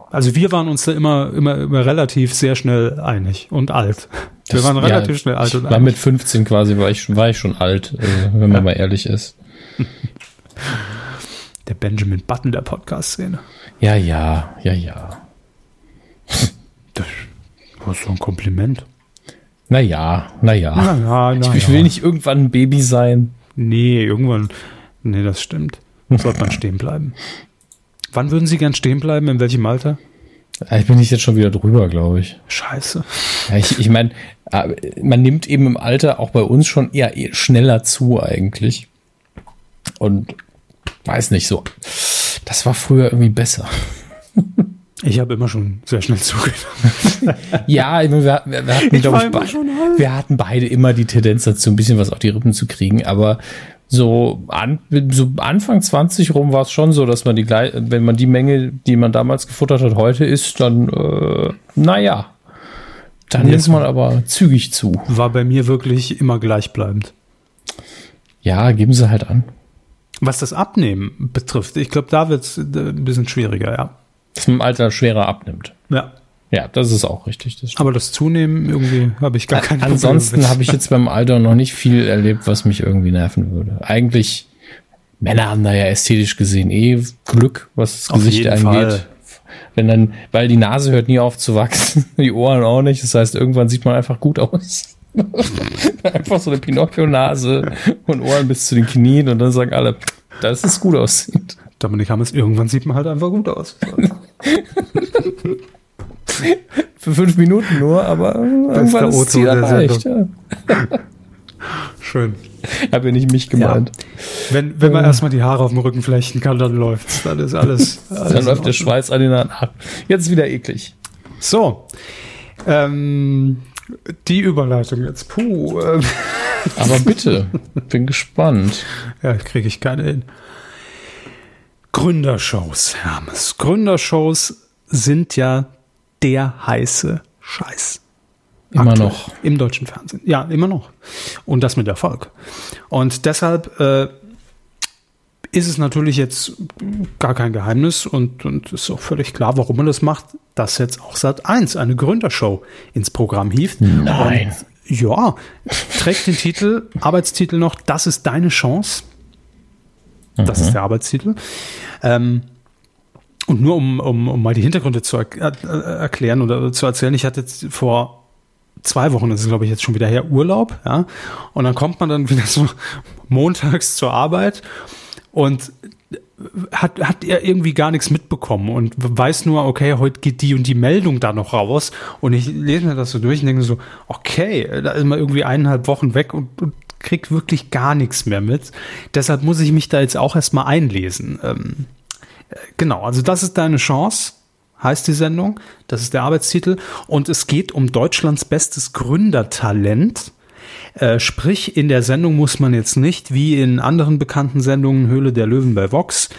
Also wir waren uns da immer, immer, immer relativ sehr schnell einig und alt. Das, wir waren relativ ja, schnell alt und alt. War mit 15 quasi war ich, war ich schon alt, also, wenn man ja. mal ehrlich ist. Der Benjamin Button der Podcast-Szene. Ja, ja, ja, ja. Das war so ein Kompliment. Naja, naja. Na, na, na, ich, ich will nicht irgendwann ein Baby sein. Nee, irgendwann. Nee, das stimmt. Sollte man stehen bleiben. Wann würden Sie gern stehen bleiben? In welchem Alter? Ich bin nicht jetzt schon wieder drüber, glaube ich. Scheiße. Ja, ich ich meine, äh, man nimmt eben im Alter auch bei uns schon eher schneller zu eigentlich. Und weiß nicht so. Das war früher irgendwie besser. Ich habe immer schon sehr schnell zugenommen. ja, wir, wir, hatten, ich, be wir hatten beide immer die Tendenz dazu, ein bisschen was auf die Rippen zu kriegen, aber so, an, so Anfang 20 rum war es schon so, dass man die, wenn man die Menge, die man damals gefuttert hat, heute isst, dann, äh, naja, dann nimmt man aber zügig zu. War bei mir wirklich immer gleichbleibend. Ja, geben sie halt an. Was das Abnehmen betrifft, ich glaube, da wird es äh, ein bisschen schwieriger, ja. Dass man im Alter schwerer abnimmt. Ja. Ja, das ist auch richtig. Das Aber das Zunehmen irgendwie habe ich gar keine Ansonsten habe ich jetzt beim Alter noch nicht viel erlebt, was mich irgendwie nerven würde. Eigentlich, Männer haben da ja ästhetisch gesehen eh Glück, was das Auf Gesicht angeht. Fall. Wenn dann, weil die Nase hört nie auf zu wachsen, die Ohren auch nicht. Das heißt, irgendwann sieht man einfach gut aus. einfach so eine Pinocchio-Nase und Ohren bis zu den Knien und dann sagen alle, dass es gut aussieht. Dominik Hammes, irgendwann sieht man halt einfach gut aus. Für fünf Minuten nur, aber irgendwann ist Ziel erreicht. Ja. Schön. Habe nicht mich gemeint. Ja. Wenn, wenn man erstmal die Haare auf dem Rücken flechten kann, dann läuft's. Dann ist alles. alles dann läuft der Schweiß an den Haaren ab. Jetzt ist wieder eklig. So. Ähm, die Überleitung jetzt. Puh. Ähm. Aber bitte, bin gespannt. Ja, kriege ich keine hin. Gründershows, Hermes. Gründershows sind ja der heiße Scheiß. Immer Aktuell. noch. Im deutschen Fernsehen. Ja, immer noch. Und das mit Erfolg. Und deshalb äh, ist es natürlich jetzt gar kein Geheimnis und, und ist auch völlig klar, warum man das macht, dass jetzt auch Sat 1 eine Gründershow ins Programm hieft. Nein. Und, ja, trägt den Titel, Arbeitstitel noch, das ist deine Chance. Das mhm. ist der Arbeitstitel. Ähm, und nur um, um, um mal die Hintergründe zu er äh, erklären oder zu erzählen, ich hatte jetzt vor zwei Wochen, das ist glaube ich jetzt schon wieder her, Urlaub, ja. Und dann kommt man dann wieder so montags zur Arbeit und hat, hat er irgendwie gar nichts mitbekommen und weiß nur, okay, heute geht die und die Meldung da noch raus. Und ich lese mir das so durch und denke so, okay, da ist man irgendwie eineinhalb Wochen weg und, und kriegt wirklich gar nichts mehr mit. Deshalb muss ich mich da jetzt auch erstmal einlesen. Ähm, Genau, also das ist deine Chance, heißt die Sendung. Das ist der Arbeitstitel. Und es geht um Deutschlands bestes Gründertalent. Äh, sprich, in der Sendung muss man jetzt nicht, wie in anderen bekannten Sendungen, Höhle der Löwen bei Vox,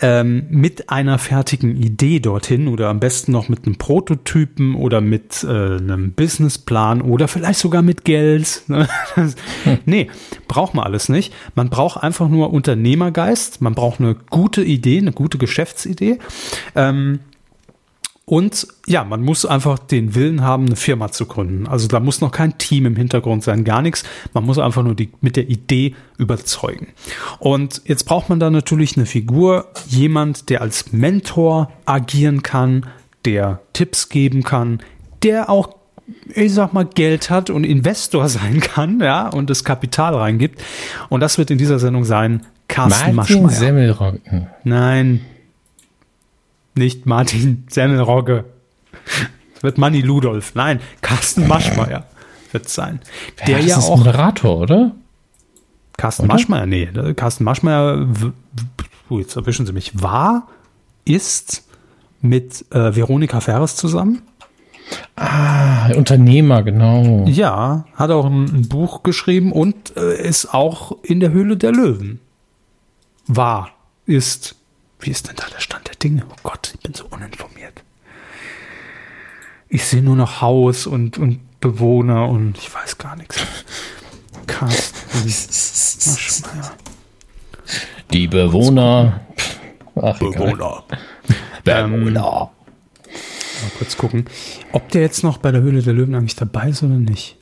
ähm, mit einer fertigen Idee dorthin oder am besten noch mit einem Prototypen oder mit äh, einem Businessplan oder vielleicht sogar mit Geld. Ne? hm. Nee, braucht man alles nicht. Man braucht einfach nur Unternehmergeist, man braucht eine gute Idee, eine gute Geschäftsidee. Ähm, und ja, man muss einfach den Willen haben, eine Firma zu gründen. Also da muss noch kein Team im Hintergrund sein, gar nichts. Man muss einfach nur die, mit der Idee überzeugen. Und jetzt braucht man da natürlich eine Figur, jemand, der als Mentor agieren kann, der Tipps geben kann, der auch ich sag mal, Geld hat und Investor sein kann, ja, und das Kapital reingibt. Und das wird in dieser Sendung sein Carsten Martin Maschmeyer. Semmelrocken. Nein, nicht Martin Semmelrogge. Es wird Manni Ludolf. Nein, Carsten Maschmeyer wird es sein. Der ja, ja auch. Moderator, oder? Carsten oder? Maschmeyer, nee. Carsten Maschmeyer, jetzt erwischen Sie mich, war, ist mit äh, Veronika Ferres zusammen. Ah, Unternehmer, genau. Ja, hat auch ein, ein Buch geschrieben und äh, ist auch in der Höhle der Löwen. War, ist wie ist denn da der Stand der Dinge? Oh Gott, ich bin so uninformiert. Ich sehe nur noch Haus und, und Bewohner und ich weiß gar nichts. Carsten. Die Bewohner. Ach, Bewohner. Bewohner. mal kurz gucken, ob der jetzt noch bei der Höhle der Löwen eigentlich dabei ist oder nicht.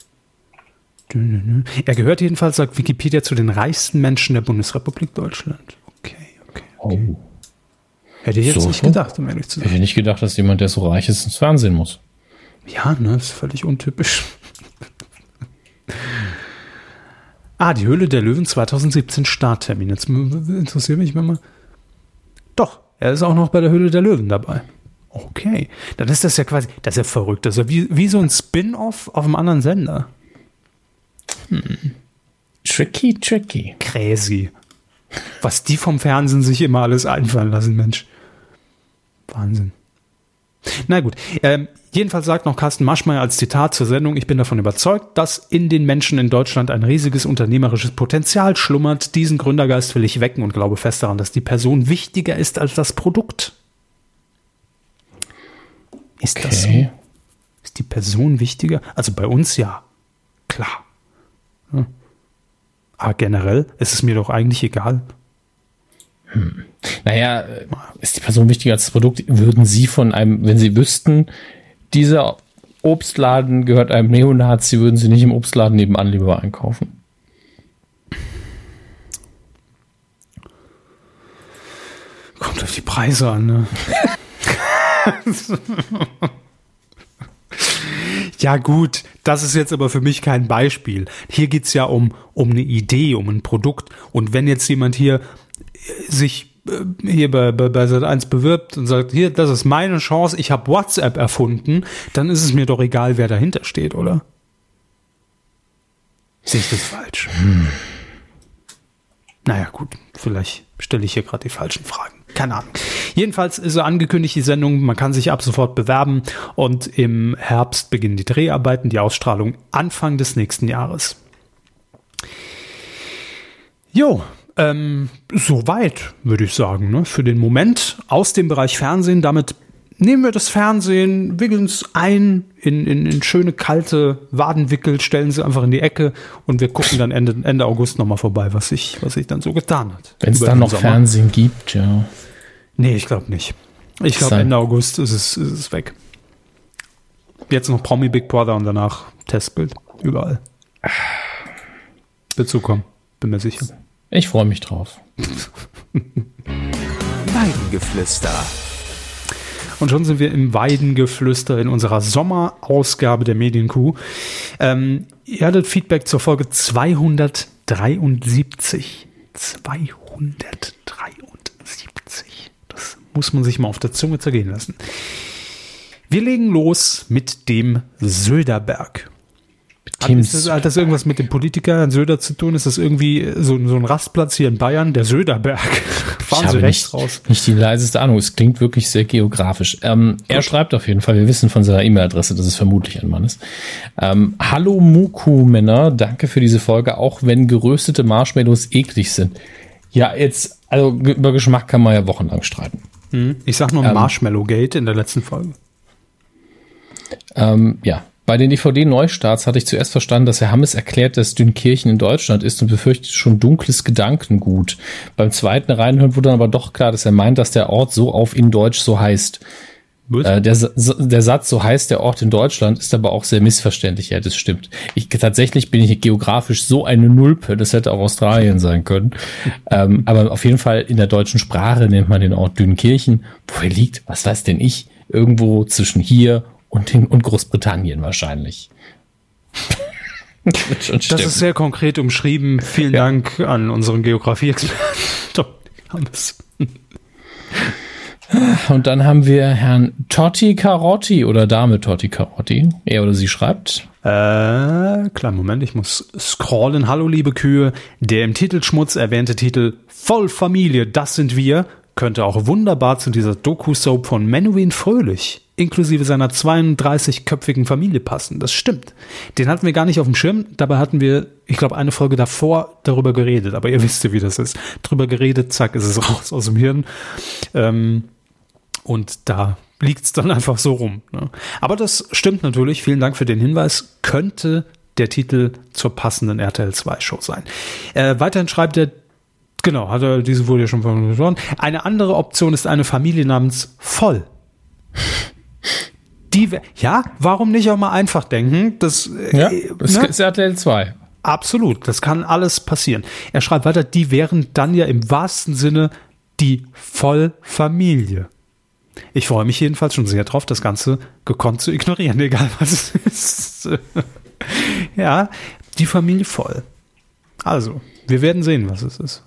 Er gehört jedenfalls, sagt Wikipedia, zu den reichsten Menschen der Bundesrepublik Deutschland. Okay, okay. okay. Oh. Hätte ich jetzt so, nicht gedacht, um ehrlich zu sein. Hätte nicht gedacht, dass jemand, der so reich ist, ins Fernsehen muss. Ja, ne, ist völlig untypisch. ah, die Höhle der Löwen 2017 Starttermin. Jetzt interessiert mich mal. Doch, er ist auch noch bei der Höhle der Löwen dabei. Okay, dann ist das ja quasi, das ist ja verrückt. Das ist ja wie, wie so ein Spin-off auf einem anderen Sender. Hm. Tricky, tricky. Crazy. Was die vom Fernsehen sich immer alles einfallen lassen, Mensch. Wahnsinn. Na gut. Ähm, jedenfalls sagt noch Carsten Maschmeyer als Zitat zur Sendung, ich bin davon überzeugt, dass in den Menschen in Deutschland ein riesiges unternehmerisches Potenzial schlummert. Diesen Gründergeist will ich wecken und glaube fest daran, dass die Person wichtiger ist als das Produkt. Ist okay. das so? Ist die Person wichtiger? Also bei uns ja. Klar. Hm. Aber generell ist es mir doch eigentlich egal. Hm. Naja, ist die Person wichtiger als das Produkt? Würden Sie von einem, wenn Sie wüssten, dieser Obstladen gehört einem Neonazi, würden Sie nicht im Obstladen nebenan lieber einkaufen? Kommt auf die Preise an, ne? ja gut, das ist jetzt aber für mich kein Beispiel. Hier geht's ja um, um eine Idee, um ein Produkt. Und wenn jetzt jemand hier sich äh, hier bei, bei, bei Sat 1 bewirbt und sagt, hier, das ist meine Chance, ich habe WhatsApp erfunden, dann ist es mir doch egal, wer dahinter steht, oder? Sehe ich das falsch? Hm. Naja, gut, vielleicht stelle ich hier gerade die falschen Fragen. Keine Ahnung. Jedenfalls ist so angekündigt, die Sendung, man kann sich ab sofort bewerben und im Herbst beginnen die Dreharbeiten, die Ausstrahlung Anfang des nächsten Jahres. Jo, ähm, soweit, würde ich sagen, ne? für den Moment aus dem Bereich Fernsehen. Damit nehmen wir das Fernsehen, wickeln es ein in, in, in schöne kalte Wadenwickel, stellen sie einfach in die Ecke und wir gucken dann Ende, Ende August nochmal vorbei, was sich was sich dann so getan hat. Wenn es dann noch Sommer. Fernsehen gibt, ja. Nee, ich glaube nicht. Ich glaube, Ende August ist es, ist es weg. Jetzt noch Promi Big Brother und danach Testbild. Überall. Wird zukommen, bin mir sicher. Ich freue mich drauf. Weidengeflüster. Und schon sind wir im Weidengeflüster in unserer Sommerausgabe der Medienkuh. Ähm, ihr hattet Feedback zur Folge 273. 273. Das muss man sich mal auf der Zunge zergehen lassen. Wir legen los mit dem Söderberg. Hat, das, hat das irgendwas mit dem Politiker Herrn Söder zu tun? Ist das irgendwie so, so ein Rastplatz hier in Bayern, der Söderberg? Fahren Sie rechts raus. Nicht die leiseste Ahnung. Es klingt wirklich sehr geografisch. Ähm, er schreibt auf jeden Fall, wir wissen von seiner E-Mail-Adresse, dass es vermutlich ein Mann ist. Ähm, Hallo Muku-Männer, danke für diese Folge, auch wenn geröstete Marshmallows eklig sind. Ja, jetzt, also über Geschmack kann man ja wochenlang streiten. Hm. Ich sag nur ähm, Marshmallow Gate in der letzten Folge. Ähm, ja, bei den DVD-Neustarts hatte ich zuerst verstanden, dass Herr Hammes erklärt, dass Dünkirchen in Deutschland ist und befürchtet schon dunkles Gedankengut. Beim zweiten Reinhören wurde dann aber doch klar, dass er meint, dass der Ort so auf in Deutsch so heißt. Äh, der, der Satz, so heißt der Ort in Deutschland, ist aber auch sehr missverständlich. Ja, das stimmt. Ich, tatsächlich bin ich geografisch so eine Nulpe, das hätte auch Australien sein können. ähm, aber auf jeden Fall in der deutschen Sprache nennt man den Ort Dünkirchen. Wo er liegt, was weiß denn ich? Irgendwo zwischen hier und, in, und Großbritannien wahrscheinlich. das, das ist sehr konkret umschrieben. Vielen ja. Dank an unseren Geografie-Experten. Und dann haben wir Herrn Totti Carotti oder Dame Totti Carotti. Er oder sie schreibt. Äh, klar, Moment, ich muss scrollen. Hallo, liebe Kühe. Der im Titelschmutz erwähnte Titel Vollfamilie, das sind wir, könnte auch wunderbar zu dieser Doku-Soap von Menuhin Fröhlich inklusive seiner 32-köpfigen Familie passen. Das stimmt. Den hatten wir gar nicht auf dem Schirm. Dabei hatten wir, ich glaube, eine Folge davor darüber geredet. Aber ihr wisst ja, wie das ist. Drüber geredet, zack, ist es raus aus dem Hirn. Ähm, und da liegt es dann einfach so rum. Ne? Aber das stimmt natürlich. Vielen Dank für den Hinweis. Könnte der Titel zur passenden RTL 2 Show sein. Äh, weiterhin schreibt er, genau, hat er, diese wurde ja schon von Eine andere Option ist eine Familie namens Voll. Die, ja, warum nicht auch mal einfach denken? Das, äh, ja, das ne? ist RTL 2. Absolut, das kann alles passieren. Er schreibt weiter, die wären dann ja im wahrsten Sinne die Vollfamilie. Ich freue mich jedenfalls schon sehr drauf, das Ganze gekonnt zu ignorieren, egal was es ist. ja, die Familie voll. Also, wir werden sehen, was es ist.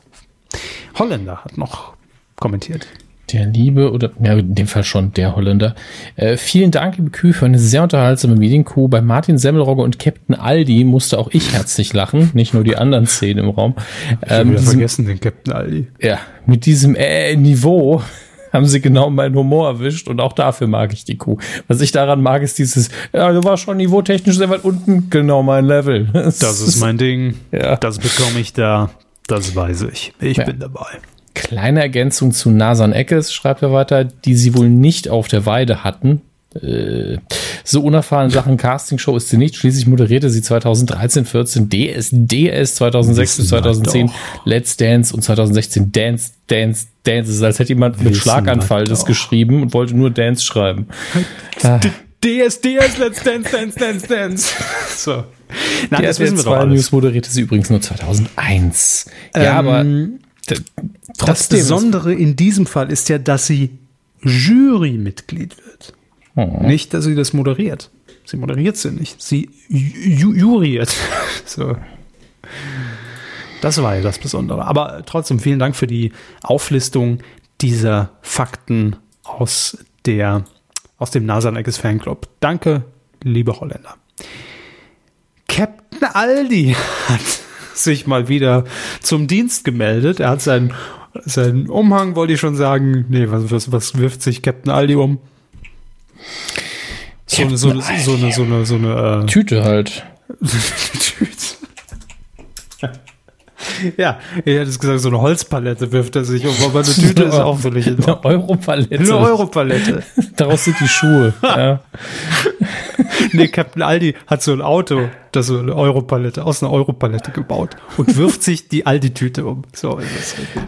Holländer hat noch kommentiert. Der Liebe, oder ja, in dem Fall schon der Holländer. Äh, vielen Dank, liebe Kühe, für eine sehr unterhaltsame Medienkuh. Bei Martin Semmelrogge und Captain Aldi musste auch ich herzlich lachen, nicht nur die anderen Szenen im Raum. Ich ähm, diesem, vergessen, den Captain Aldi. Ja, mit diesem äh, Niveau haben sie genau meinen Humor erwischt und auch dafür mag ich die Kuh. Was ich daran mag, ist dieses, ja, du warst schon niveautechnisch sehr weit unten, genau mein Level. Das, das ist mein Ding. Ja. Das bekomme ich da. Das weiß ich. Ich ja. bin dabei. Kleine Ergänzung zu Nasan Eckes, schreibt er weiter, die sie wohl nicht auf der Weide hatten. Äh, so unerfahren Sachen Castingshow ist sie nicht. Schließlich moderierte sie 2013, 14 DSDS, 2006 bis 2010 Let's Dance und 2016 Dance, Dance, Dance. Es ist, als hätte jemand mit Schlaganfall das geschrieben und wollte nur Dance schreiben. DSDS, Let's Dance, Dance, Dance, Dance. So. Nein, das wissen wir doch alles. News moderierte sie übrigens nur 2001. Ähm, ja, aber das Besondere in diesem Fall ist ja, dass sie Jurymitglied wird. Oh. Nicht, dass sie das moderiert. Sie moderiert sie nicht. Sie ju juriert. so. Das war ja das Besondere. Aber trotzdem vielen Dank für die Auflistung dieser Fakten aus der aus dem Nasan-Eckes Fanclub. Danke, liebe Holländer. Captain Aldi hat sich mal wieder zum Dienst gemeldet. Er hat seinen, seinen Umhang, wollte ich schon sagen. Nee, was, was, was wirft sich Captain Aldi um? So eine, so, eine, so eine, so eine, so eine äh, Tüte halt. Ja, ich hätte es gesagt, so eine Holzpalette wirft er sich um, aber eine Tüte ist auch völlig in Eine Europalette. Eine Europalette. Daraus sind die Schuhe. ja. nee, Captain Aldi hat so ein Auto, das so eine Europalette, aus einer Europalette gebaut und wirft sich die Aldi-Tüte um. So ist es richtig.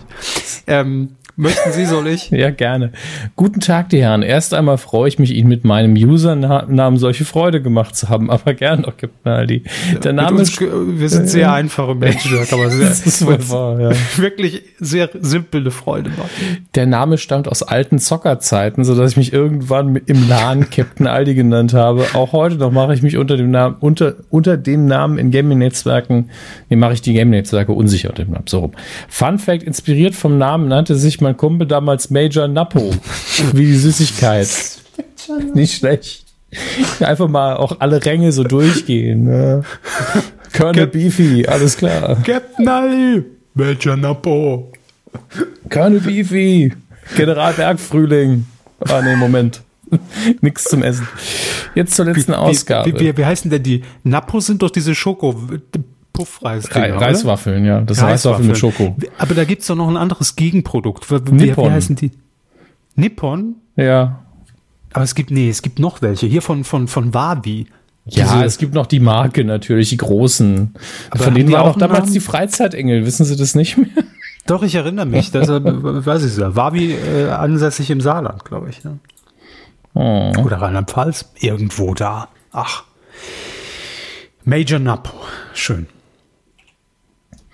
Ähm, Möchten Sie, soll ich? ja, gerne. Guten Tag, die Herren. Erst einmal freue ich mich, Ihnen mit meinem Usernamen solche Freude gemacht zu haben, aber gern doch, Captain Aldi. Der Name uns, Wir sind sehr einfache Menschen, man sehr, das ist wahr, ja. wirklich sehr simple Freude machen. Der Name stammt aus alten Zockerzeiten, so dass ich mich irgendwann im LAN Captain Aldi genannt habe. Auch heute noch mache ich mich unter dem Namen, unter, unter dem Namen in Gaming-Netzwerken, nee, mache ich die Gaming-Netzwerke unsicher unter dem Namen. So rum. Fun Fact, inspiriert vom Namen nannte sich mein Kumpel damals Major Napo. wie die Süßigkeit. Nicht schlecht. Einfach mal auch alle Ränge so durchgehen. Ne? Colonel Cap Beefy, alles klar. Captain Ali, Major Napo. Colonel Beefy, General Bergfrühling. Ah, nee, Moment. Nix zum Essen. Jetzt zur letzten wie, Ausgabe. Wie, wie, wie heißen denn die? Napo sind doch diese Schoko Puffreis. Re Reiswaffeln, ja. Das Reiswaffeln mit Schoko. Aber da gibt es doch noch ein anderes Gegenprodukt. Wie, Nippon. wie heißen die? Nippon? Ja. Aber es gibt, nee, es gibt noch welche. Hier von, von, von Wabi. Ja, es gibt noch die Marke natürlich, die großen. Aber von denen war auch damals Namen? die Freizeitengel. Wissen Sie das nicht mehr? Doch, ich erinnere mich. Deshalb weiß ich ja. Wabi äh, ansässig im Saarland, glaube ich. Ne? Oh. Oder Rheinland-Pfalz. Irgendwo da. Ach. Major Napo. Schön.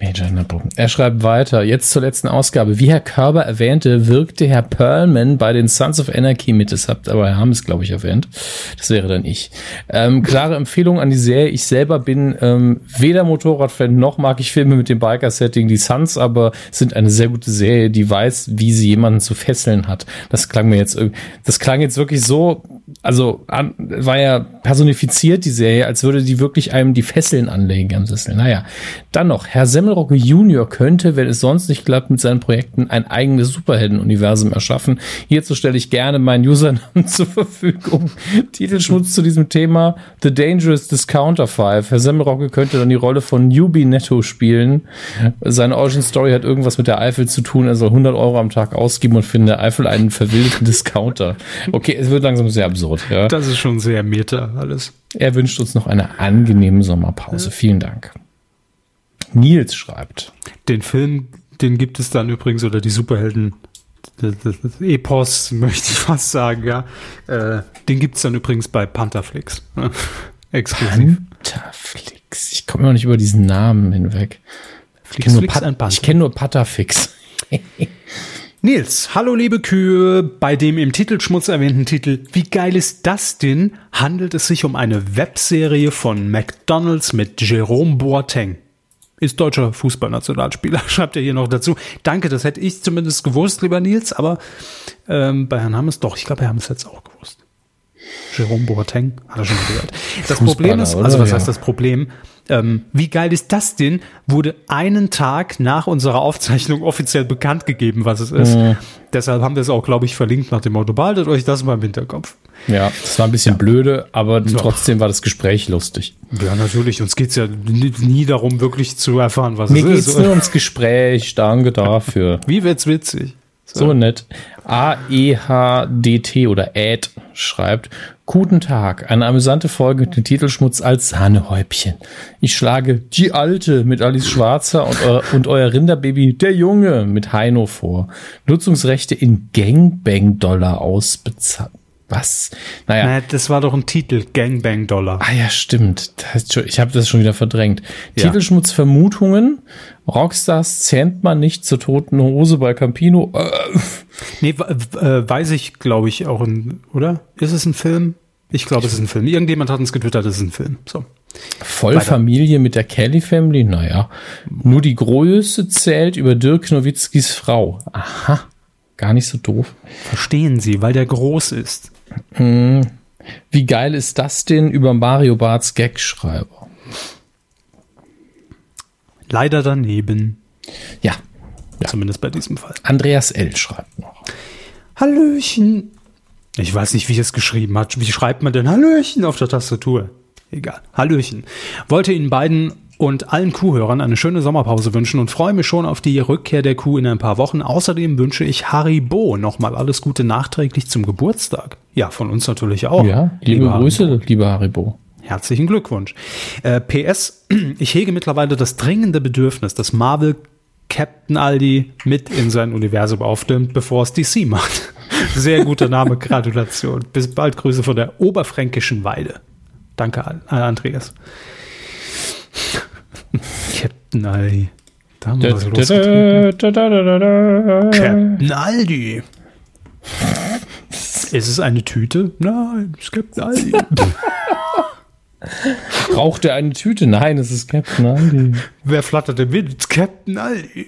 Major Nipple. Er schreibt weiter, jetzt zur letzten Ausgabe. Wie Herr Körber erwähnte, wirkte Herr Perlman bei den Sons of Anarchy mit. Das habt aber Herr Hammes, glaube ich, erwähnt. Das wäre dann ich. Ähm, klare Empfehlung an die Serie. Ich selber bin ähm, weder Motorradfan noch mag ich Filme mit dem Biker-Setting. Die Sons aber sind eine sehr gute Serie, die weiß, wie sie jemanden zu fesseln hat. Das klang mir jetzt, das klang jetzt wirklich so, also an, war ja personifiziert, die Serie, als würde die wirklich einem die Fesseln anlegen am Sessel. Naja, dann noch, Herr Semmel Semmelrogge Junior könnte, wenn es sonst nicht klappt, mit seinen Projekten ein eigenes Superhelden-Universum erschaffen. Hierzu stelle ich gerne meinen Usernamen zur Verfügung. Titelschmutz zu diesem Thema The Dangerous Discounter 5. Herr Semmelrogge könnte dann die Rolle von Newbie Netto spielen. Seine Origin Story hat irgendwas mit der Eifel zu tun. Er soll 100 Euro am Tag ausgeben und findet der Eifel einen verwilderten Discounter. Okay, es wird langsam sehr absurd. Ja. Das ist schon sehr meta alles. Er wünscht uns noch eine angenehme Sommerpause. Vielen Dank. Nils schreibt. Den Film, den gibt es dann übrigens, oder die Superhelden, das, das, das Epos, möchte ich fast sagen, ja. Äh, den gibt es dann übrigens bei Pantherflix. Exklusiv. Pantherflix. Ich komme noch nicht über diesen Namen hinweg. Ich kenne nur, Pat kenn nur Patterfix. Nils, hallo liebe Kühe. Bei dem im Titelschmutz erwähnten Titel Wie geil ist das denn? handelt es sich um eine Webserie von McDonalds mit Jerome Boateng ist deutscher Fußballnationalspieler, schreibt er hier noch dazu. Danke, das hätte ich zumindest gewusst, lieber Nils, aber ähm, bei Herrn Hammes doch, ich glaube, Herr Hammes hätte es auch gewusst. Jerome Boateng, hat er schon mal gehört. Das Problem ist, also was heißt das Problem? Ähm, wie geil ist das denn? Wurde einen Tag nach unserer Aufzeichnung offiziell bekannt gegeben, was es ist. Mhm. Deshalb haben wir es auch, glaube ich, verlinkt nach dem Motto, behaltet euch das mal im Hinterkopf. Ja, das war ein bisschen ja. blöde, aber ja. trotzdem war das Gespräch lustig. Ja, natürlich. Uns geht es ja nie darum, wirklich zu erfahren, was Mir es ist. Mir geht es nur ums Gespräch. Danke dafür. Wie wird's witzig? So, so nett. A-E-H-D-T oder Ad schreibt, Guten Tag, eine amüsante Folge mit dem Titelschmutz als Sahnehäubchen. Ich schlage die Alte mit Alice Schwarzer und, euer, und euer Rinderbaby Der Junge mit Heino vor. Nutzungsrechte in Gangbang-Dollar ausbezahlt. Was? Naja. naja. Das war doch ein Titel, Gangbang Dollar. Ah ja, stimmt. ich habe das schon wieder verdrängt. Ja. Titelschmutz Vermutungen. Rockstars zähmt man nicht zur toten Hose bei Campino. Äh. Nee, äh, weiß ich, glaube ich, auch ein, oder? Ist es ein Film? Ich glaube, es ist ein Film. Irgendjemand hat uns getwittert, es ist ein Film. So. Vollfamilie mit der Kelly Family? Naja. Nur die Größe zählt über Dirk Nowitzkis Frau. Aha. Gar nicht so doof. Verstehen Sie, weil der groß ist. Hm. Wie geil ist das denn über Mario Barts Gagschreiber? Leider daneben. Ja. ja. Zumindest bei diesem Fall. Andreas L. schreibt noch. Hallöchen. Ich weiß nicht, wie es geschrieben hat. Wie schreibt man denn Hallöchen auf der Tastatur? Egal. Hallöchen. Wollte Ihnen beiden und allen Kuhhörern eine schöne Sommerpause wünschen und freue mich schon auf die Rückkehr der Kuh in ein paar Wochen. Außerdem wünsche ich Haribo nochmal alles Gute nachträglich zum Geburtstag. Ja, von uns natürlich auch. Ja, liebe, liebe Grüße, Haribo. lieber Haribo. Herzlichen Glückwunsch. Äh, PS, ich hege mittlerweile das dringende Bedürfnis, dass Marvel Captain Aldi mit in sein Universum aufnimmt, bevor es DC macht. Sehr guter Name, Gratulation. Bis bald, Grüße von der oberfränkischen Weide. Danke, Andreas. Captain Aldi. Da haben wir was Captain Aldi. Ist es eine Tüte? Nein, es ist Captain Aldi. Raucht er eine Tüte? Nein, es ist Captain Aldi. Wer flattert denn mit? Captain Aldi.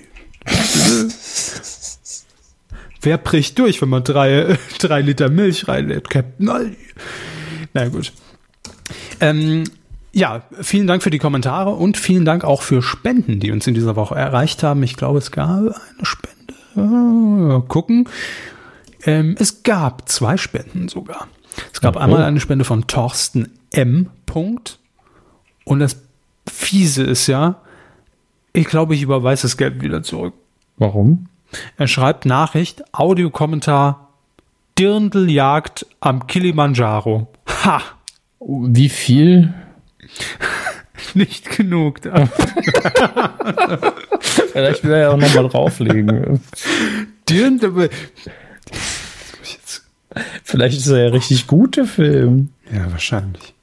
Wer bricht durch, wenn man drei, drei Liter Milch reinlädt? Captain Aldi. Na gut. Ähm, ja, vielen Dank für die Kommentare und vielen Dank auch für Spenden, die uns in dieser Woche erreicht haben. Ich glaube, es gab eine Spende. Äh, gucken. Ähm, es gab zwei Spenden sogar. Es gab okay. einmal eine Spende von Thorsten M. Punkt. Und das Fiese ist ja, ich glaube, ich überweise das Geld wieder zurück. Warum? Er schreibt Nachricht, Audiokommentar, Dirndljagd am Kilimanjaro. Ha! Wie viel? Nicht genug. Vielleicht will er ja auch nochmal drauflegen. Dirndl. Vielleicht ist er ja richtig gut, der Film. Ja, wahrscheinlich.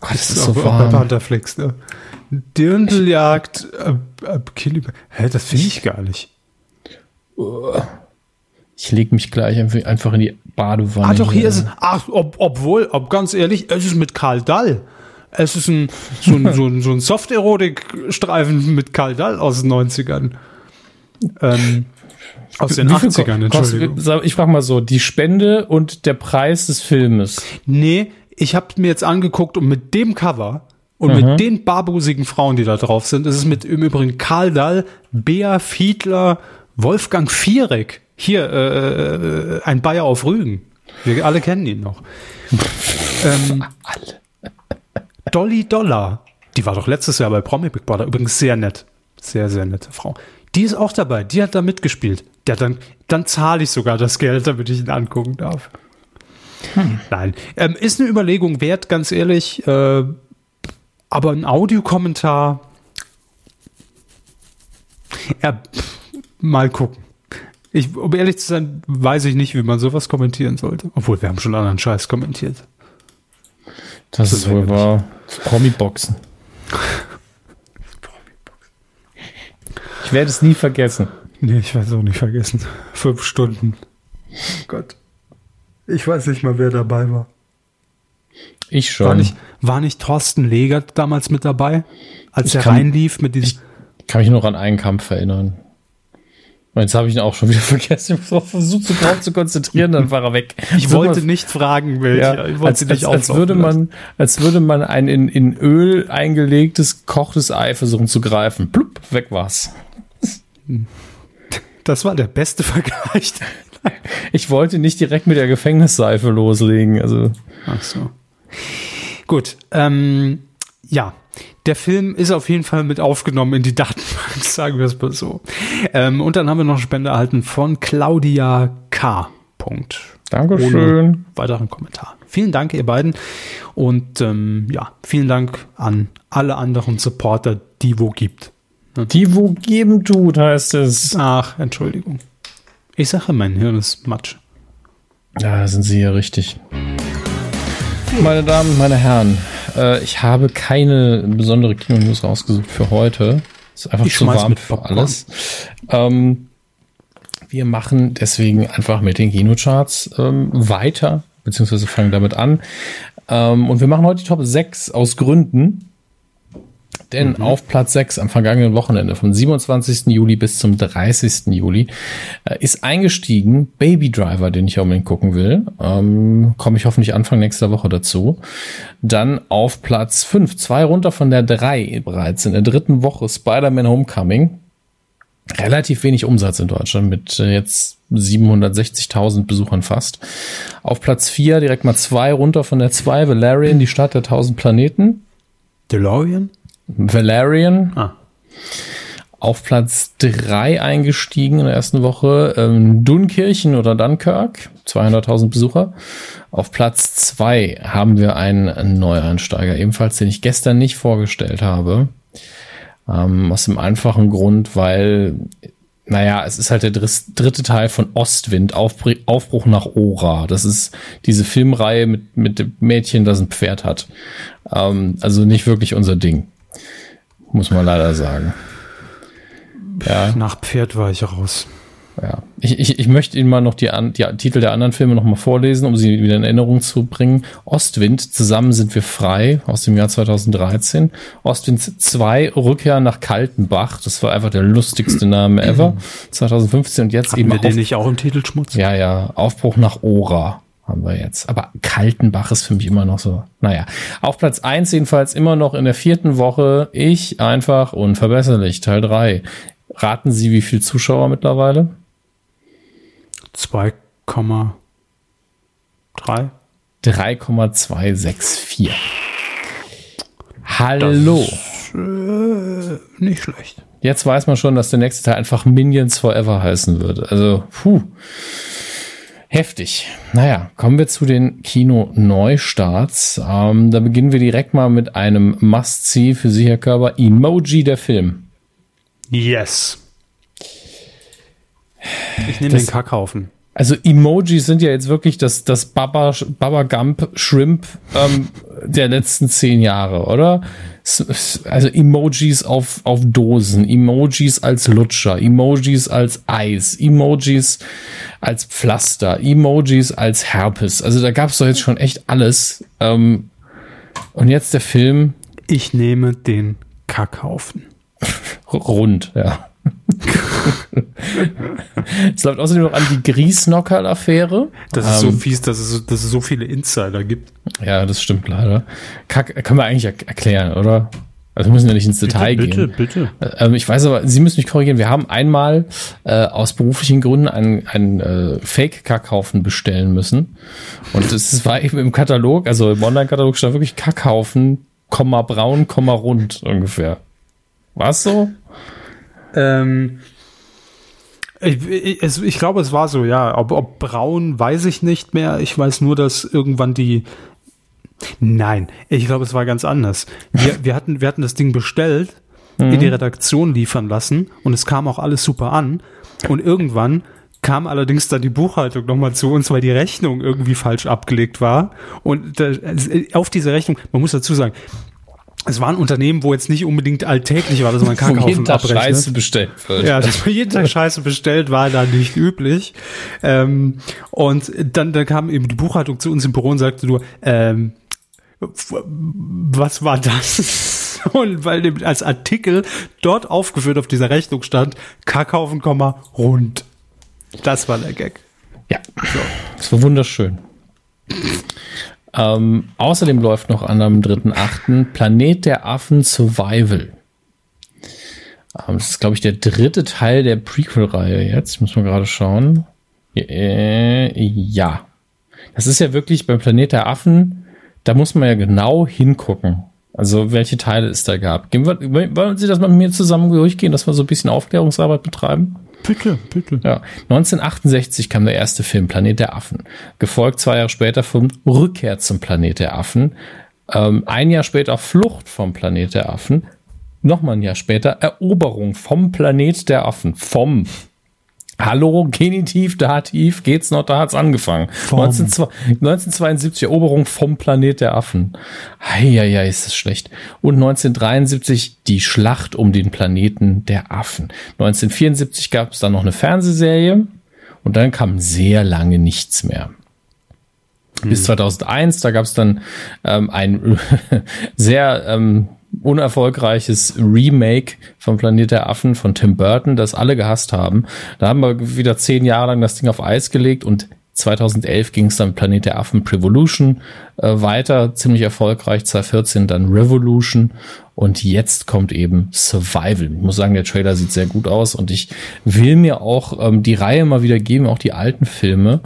Gott, das, das ist, so auch, warm. Auch bei Pantherflix, ne? Dirndljagd ab, ab. Hä, das finde ich gar nicht. Ich lege mich gleich einfach in die Badewanne. Ah, doch, hier, ist es. Ach, ob, obwohl, ob ganz ehrlich, es ist mit Karl Dall. Es ist ein, so ein, so ein, so ein Soft-Erotik-Streifen mit Karl Dall aus den 90ern. Ähm, aus den 80ern, Entschuldigung. Ich frage mal so, die Spende und der Preis des Filmes. Nee, ich habe mir jetzt angeguckt und mit dem Cover und mhm. mit den barbusigen Frauen, die da drauf sind, ist es mit im Übrigen Karl Dall, Bea Fiedler, Wolfgang Viereck. Hier, äh, äh, ein Bayer auf Rügen. Wir alle kennen ihn noch. ähm. Dolly Dollar. Die war doch letztes Jahr bei Promi Big Brother. Übrigens sehr nett. Sehr, sehr nette Frau. Die ist auch dabei. Die hat da mitgespielt. Der dann, dann zahle ich sogar das Geld, damit ich ihn angucken darf. Hm. Nein. Ähm, ist eine Überlegung wert, ganz ehrlich. Äh, aber ein Audiokommentar. Ja, mal gucken. Ich, um ehrlich zu sein, weiß ich nicht, wie man sowas kommentieren sollte. Obwohl, wir haben schon anderen Scheiß kommentiert. Das, das ist wohl wahr. Promi-Boxen. Ich werde es nie vergessen. Nee, ich werde es auch nicht vergessen. Fünf Stunden. Oh Gott. Ich weiß nicht mal, wer dabei war. Ich schon. War nicht, war nicht Thorsten Legert damals mit dabei, als ich er kann, reinlief mit diesem. Ich kann mich nur an einen Kampf erinnern. Jetzt habe ich ihn auch schon wieder vergessen. Ich habe versucht, so drauf zu konzentrieren, dann war er weg. Ich so wollte nicht fragen, welche. Ja, als, als, als würde man, als würde man ein in, in Öl eingelegtes, kochtes Ei versuchen zu greifen. Plupp, weg war's. Das war der beste Vergleich. Ich wollte nicht direkt mit der Gefängnisseife loslegen. Also. Ach so. Gut. Ähm, ja, der Film ist auf jeden Fall mit aufgenommen in die Datenbank, sagen wir es mal so. Ähm, und dann haben wir noch eine Spende erhalten von Claudia K. Punkt. Dankeschön. Ohne weiteren Kommentar. Vielen Dank, ihr beiden. Und ähm, ja, vielen Dank an alle anderen Supporter, die wo gibt. Die wo geben tut, heißt es. Ach, Entschuldigung. Ich sage, mein Hirn ist Matsch. Ja, sind Sie hier richtig. Meine Damen, meine Herren, äh, ich habe keine besondere Kino-News rausgesucht für heute. Ist einfach ich zu warm für alles. Ähm, wir machen deswegen einfach mit den Kinocharts ähm, weiter, beziehungsweise fangen damit an. Ähm, und wir machen heute die Top 6 aus Gründen. Denn mhm. auf Platz 6 am vergangenen Wochenende, vom 27. Juli bis zum 30. Juli, äh, ist eingestiegen Baby Driver, den ich unbedingt gucken will. Ähm, Komme ich hoffentlich Anfang nächster Woche dazu. Dann auf Platz 5, zwei runter von der 3 bereits in der dritten Woche, Spider-Man Homecoming. Relativ wenig Umsatz in Deutschland mit äh, jetzt 760.000 Besuchern fast. Auf Platz 4 direkt mal zwei runter von der 2, Valerian, die Stadt der 1000 Planeten. DeLorean? Valerian. Ah. Auf Platz 3 eingestiegen in der ersten Woche. Ähm, Dunkirchen oder Dunkirk, 200.000 Besucher. Auf Platz 2 haben wir einen Neueinsteiger, ebenfalls, den ich gestern nicht vorgestellt habe. Ähm, aus dem einfachen Grund, weil, naja, es ist halt der dritte Teil von Ostwind, Aufbruch nach Ora. Das ist diese Filmreihe mit, mit dem Mädchen, das ein Pferd hat. Ähm, also nicht wirklich unser Ding muss man leider sagen. Ja. Nach Pferd war ich raus. Ja, ich, ich, ich möchte Ihnen mal noch die, die Titel der anderen Filme noch mal vorlesen, um sie wieder in Erinnerung zu bringen. Ostwind, zusammen sind wir frei, aus dem Jahr 2013. Ostwind 2, Rückkehr nach Kaltenbach, das war einfach der lustigste Name ever. 2015 und jetzt Hatten eben. wir den nicht auch im Titelschmutz? Ja, ja, Aufbruch nach Ora haben wir jetzt. Aber Kaltenbach ist für mich immer noch so. Naja, auf Platz eins jedenfalls immer noch in der vierten Woche. Ich einfach unverbesserlich, Teil drei. Raten Sie, wie viel Zuschauer mittlerweile? 2,3. 3,264. Hallo. Das, äh, nicht schlecht. Jetzt weiß man schon, dass der nächste Teil einfach Minions Forever heißen wird. Also, puh. Heftig. Naja, kommen wir zu den Kino-Neustarts. Ähm, da beginnen wir direkt mal mit einem Must-See für Sie, Herr Körber. Emoji der Film. Yes. Ich nehme den Kackhaufen. Also Emojis sind ja jetzt wirklich das, das Baba, Baba Gump Shrimp ähm, der letzten zehn Jahre, oder? Also Emojis auf, auf Dosen, Emojis als Lutscher, Emojis als Eis, Emojis als Pflaster, Emojis als Herpes. Also da gab es doch jetzt schon echt alles. Ähm, und jetzt der Film. Ich nehme den Kackhaufen. Rund, ja. es läuft außerdem noch an die Griesnockerl-Affäre. Das ist ähm, so fies, dass es, dass es so viele Insider gibt. Ja, das stimmt leider. Kack, können wir eigentlich erklären, oder? Also wir müssen ja nicht ins Detail bitte, gehen. Bitte, bitte. Ähm, ich weiß aber, Sie müssen mich korrigieren. Wir haben einmal äh, aus beruflichen Gründen einen, einen äh, Fake-Kackhaufen bestellen müssen. Und es war eben im Katalog, also im Online-Katalog stand wirklich Kackhaufen, Komma braun, Komma rund ungefähr. War es so? Ähm, ich, ich, ich, glaube, es war so, ja. Ob, ob braun, weiß ich nicht mehr. Ich weiß nur, dass irgendwann die. Nein, ich glaube, es war ganz anders. Wir, wir, hatten, wir hatten das Ding bestellt, mhm. in die Redaktion liefern lassen und es kam auch alles super an. Und irgendwann kam allerdings dann die Buchhaltung nochmal zu uns, weil die Rechnung irgendwie falsch abgelegt war. Und da, auf diese Rechnung, man muss dazu sagen, es war ein Unternehmen, wo jetzt nicht unbedingt alltäglich war, dass man Kackhaufen jeden Tag abrechnet. Scheiße bestellt wird. Ja, dass man jeden Tag Scheiße bestellt, war da nicht üblich. Ähm, und dann, dann kam eben die Buchhaltung zu uns im Büro und sagte nur, ähm, was war das? Und weil als Artikel dort aufgeführt auf dieser Rechnung stand, Kackhaufen, rund. Das war der Gag. Ja, so. das war wunderschön. Ähm, außerdem läuft noch an am 3.8. Planet der Affen Survival. Ähm, das ist, glaube ich, der dritte Teil der Prequel-Reihe jetzt. Muss man gerade schauen. Äh, ja. Das ist ja wirklich beim Planet der Affen, da muss man ja genau hingucken. Also welche Teile es da gab. Gehen wir, wollen Sie das mal mit mir zusammen durchgehen, dass wir so ein bisschen Aufklärungsarbeit betreiben? Bitte, bitte. Ja. 1968 kam der erste Film Planet der Affen, gefolgt zwei Jahre später vom Rückkehr zum Planet der Affen, ähm, ein Jahr später Flucht vom Planet der Affen, nochmal ein Jahr später Eroberung vom Planet der Affen, vom Hallo, Genitiv, Dativ, geht's noch, da hat's angefangen. 19, 1972 Eroberung vom Planet der Affen. Heieiei, ist das schlecht. Und 1973 die Schlacht um den Planeten der Affen. 1974 gab es dann noch eine Fernsehserie und dann kam sehr lange nichts mehr. Bis 2001, hm. da gab es dann ähm, ein sehr ähm, unerfolgreiches Remake von Planet der Affen von Tim Burton, das alle gehasst haben. Da haben wir wieder zehn Jahre lang das Ding auf Eis gelegt und 2011 ging es dann Planet der Affen Prevolution äh, weiter, ziemlich erfolgreich. 2014 dann Revolution und jetzt kommt eben Survival. Ich muss sagen, der Trailer sieht sehr gut aus und ich will mir auch ähm, die Reihe mal wieder geben, auch die alten Filme.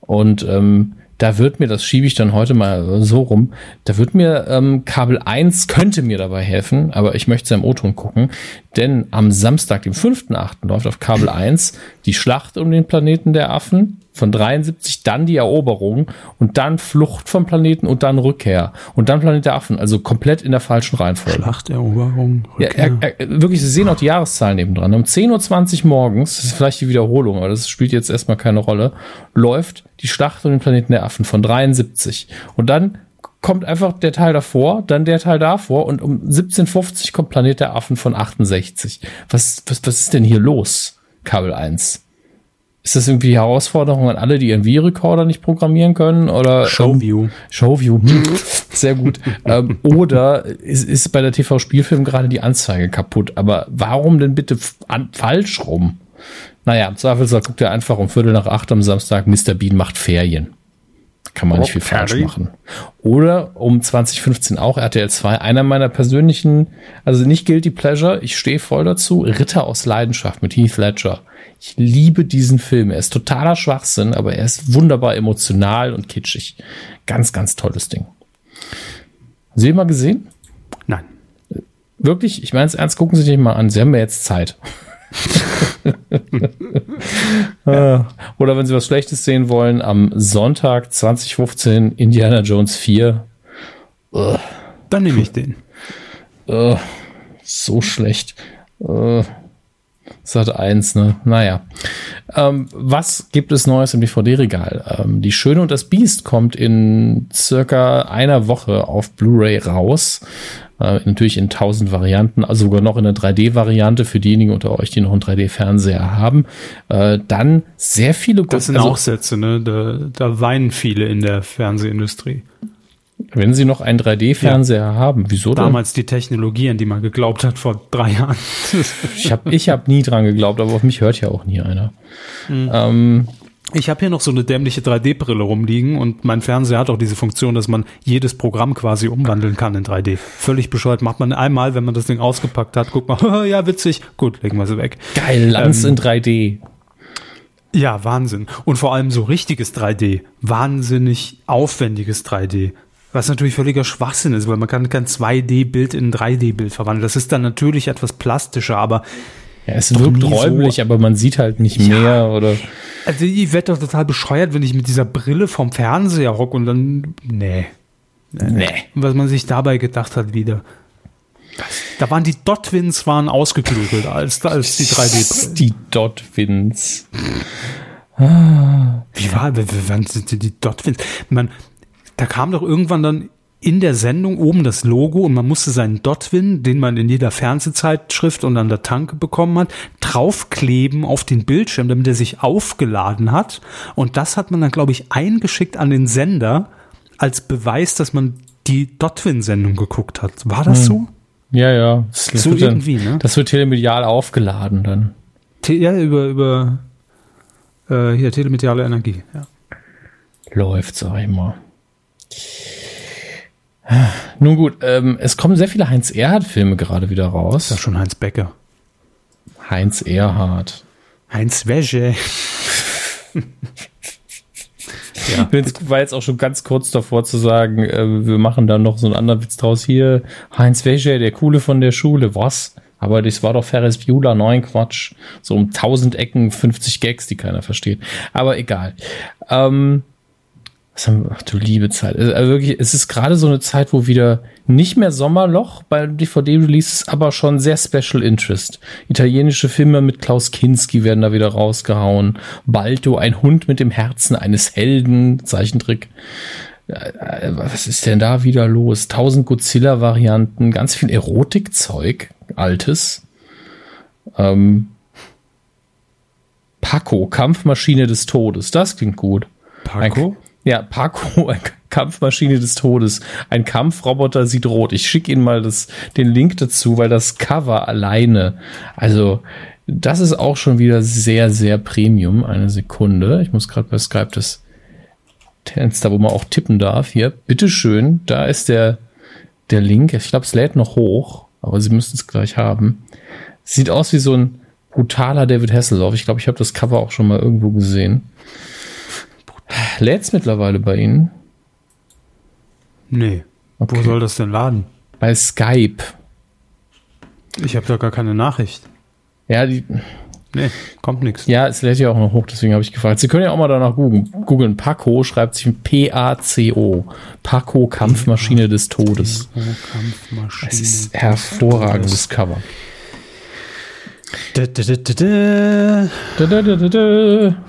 Und ähm, da wird mir, das schiebe ich dann heute mal so rum, da wird mir ähm, Kabel 1 könnte mir dabei helfen, aber ich möchte es im O-Ton gucken, denn am Samstag, dem 5.8. läuft auf Kabel 1 die Schlacht um den Planeten der Affen von 73, dann die Eroberung und dann Flucht vom Planeten und dann Rückkehr und dann Planet der Affen, also komplett in der falschen Reihenfolge. Schlacht, Eroberung, Rückkehr. Ja, er, er, wirklich, Sie sehen auch die Jahreszahlen nebendran. Um 10.20 Uhr morgens, das ist vielleicht die Wiederholung, aber das spielt jetzt erstmal keine Rolle, läuft die Schlacht um den Planeten der Affen von 73 und dann kommt einfach der Teil davor, dann der Teil davor und um 1750 kommt Planet der Affen von 68. Was, was, was ist denn hier los? Kabel 1. Ist das irgendwie Herausforderung an alle, die ihren V-Recorder nicht programmieren können? Oder Showview. Ähm, Showview. Sehr gut. ähm, oder ist, ist bei der TV-Spielfilm gerade die Anzeige kaputt? Aber warum denn bitte an, falsch rum? Naja, im Zweifelsfall guckt er einfach um Viertel nach acht am Samstag, Mr. Bean macht Ferien. Kann man oh, nicht viel falsch machen. Oder um 2015 auch RTL 2, einer meiner persönlichen, also nicht Guilty Pleasure, ich stehe voll dazu, Ritter aus Leidenschaft mit Heath Ledger. Ich liebe diesen Film. Er ist totaler Schwachsinn, aber er ist wunderbar emotional und kitschig. Ganz, ganz tolles Ding. Haben Sie ihn mal gesehen? Nein. Wirklich? Ich meine es ernst, gucken Sie sich mal an. Sie haben ja jetzt Zeit. ja. Oder wenn Sie was Schlechtes sehen wollen, am Sonntag 2015 Indiana Jones 4. Dann nehme ich den. so schlecht. Sat 1, ne? Naja. Ähm, was gibt es Neues im DVD-Regal? Ähm, die Schöne und das Biest kommt in circa einer Woche auf Blu-ray raus. Äh, natürlich in tausend Varianten, also sogar noch in der 3D-Variante für diejenigen unter euch, die noch einen 3D-Fernseher haben. Äh, dann sehr viele. Das sind also, auch Sätze, ne? Da, da weinen viele in der Fernsehindustrie. Wenn Sie noch einen 3D-Fernseher ja. haben, wieso denn? Damals die Technologie, an die man geglaubt hat vor drei Jahren. ich habe ich hab nie dran geglaubt, aber auf mich hört ja auch nie einer. Mhm. Ähm, ich habe hier noch so eine dämliche 3D-Brille rumliegen und mein Fernseher hat auch diese Funktion, dass man jedes Programm quasi umwandeln kann in 3D. Völlig bescheuert. Macht man einmal, wenn man das Ding ausgepackt hat, guckt mal, ja, witzig. Gut, legen wir sie weg. Geil, Lanz ähm, in 3D. Ja, Wahnsinn. Und vor allem so richtiges 3D. Wahnsinnig aufwendiges 3D. Was natürlich völliger Schwachsinn ist, weil man kann kein 2D-Bild in ein 3D-Bild verwandeln. Das ist dann natürlich etwas plastischer, aber. Ja, es wirkt räumlich, so. aber man sieht halt nicht ja. mehr oder. Also ich werde doch total bescheuert, wenn ich mit dieser Brille vom Fernseher hocke und dann. Nee. Nee. Was man sich dabei gedacht hat wieder. Da waren die Dotwins waren ausgeklügelt als, als die 3D-Brillen. Die Dotwins. Wie war, wann sind die Dotwins? Man, da kam doch irgendwann dann in der Sendung oben das Logo und man musste seinen Dotwin, den man in jeder Fernsehzeitschrift und an der Tanke bekommen hat, draufkleben auf den Bildschirm, damit er sich aufgeladen hat. Und das hat man dann, glaube ich, eingeschickt an den Sender als Beweis, dass man die Dotwin-Sendung geguckt hat. War das hm. so? Ja, ja. Das, so wird irgendwie, dann, ne? Das wird telemedial aufgeladen dann. Te ja, über, über äh, hier, telemediale Energie, ja. Läuft, sag ich mal. Nun gut, ähm, es kommen sehr viele Heinz Erhardt-Filme gerade wieder raus. Das ist schon Heinz Becker. Heinz Erhardt. Heinz Wäsche. ja. Ich war jetzt auch schon ganz kurz davor zu sagen, äh, wir machen da noch so einen anderen Witz draus. Hier, Heinz Wäsche, der Coole von der Schule. Was? Aber das war doch Ferris Bueller, neun Quatsch. So um tausend Ecken, 50 Gags, die keiner versteht. Aber egal. Ähm, was haben wir, ach du liebe Zeit. Also wirklich, es ist gerade so eine Zeit, wo wieder nicht mehr Sommerloch bei DVD-Releases, aber schon sehr Special Interest. Italienische Filme mit Klaus Kinski werden da wieder rausgehauen. Balto, ein Hund mit dem Herzen eines Helden, Zeichentrick. Äh, was ist denn da wieder los? Tausend Godzilla-Varianten, ganz viel Erotikzeug, altes. Ähm, Paco, Kampfmaschine des Todes, das klingt gut. Paco? Ja, Paco, Kampfmaschine des Todes. Ein Kampfroboter sieht rot. Ich schicke Ihnen mal das, den Link dazu, weil das Cover alleine, also das ist auch schon wieder sehr, sehr Premium. Eine Sekunde. Ich muss gerade bei Skype das Fenster, wo man auch tippen darf. Hier, bitteschön. Da ist der, der Link. Ich glaube, es lädt noch hoch, aber Sie müssen es gleich haben. Sieht aus wie so ein brutaler David Hasselhoff. Ich glaube, ich habe das Cover auch schon mal irgendwo gesehen. Lädt's mittlerweile bei Ihnen? Nee. Okay. Wo soll das denn laden? Bei Skype. Ich habe da gar keine Nachricht. Ja, die. Nee, kommt nichts. Ja, es lädt ja auch noch hoch, deswegen habe ich gefragt. Sie können ja auch mal danach googeln. googeln. Paco schreibt sich P-A-C-O. Paco Kampfmaschine des Todes. Kampfmaschine. Es ist hervorragendes Cover.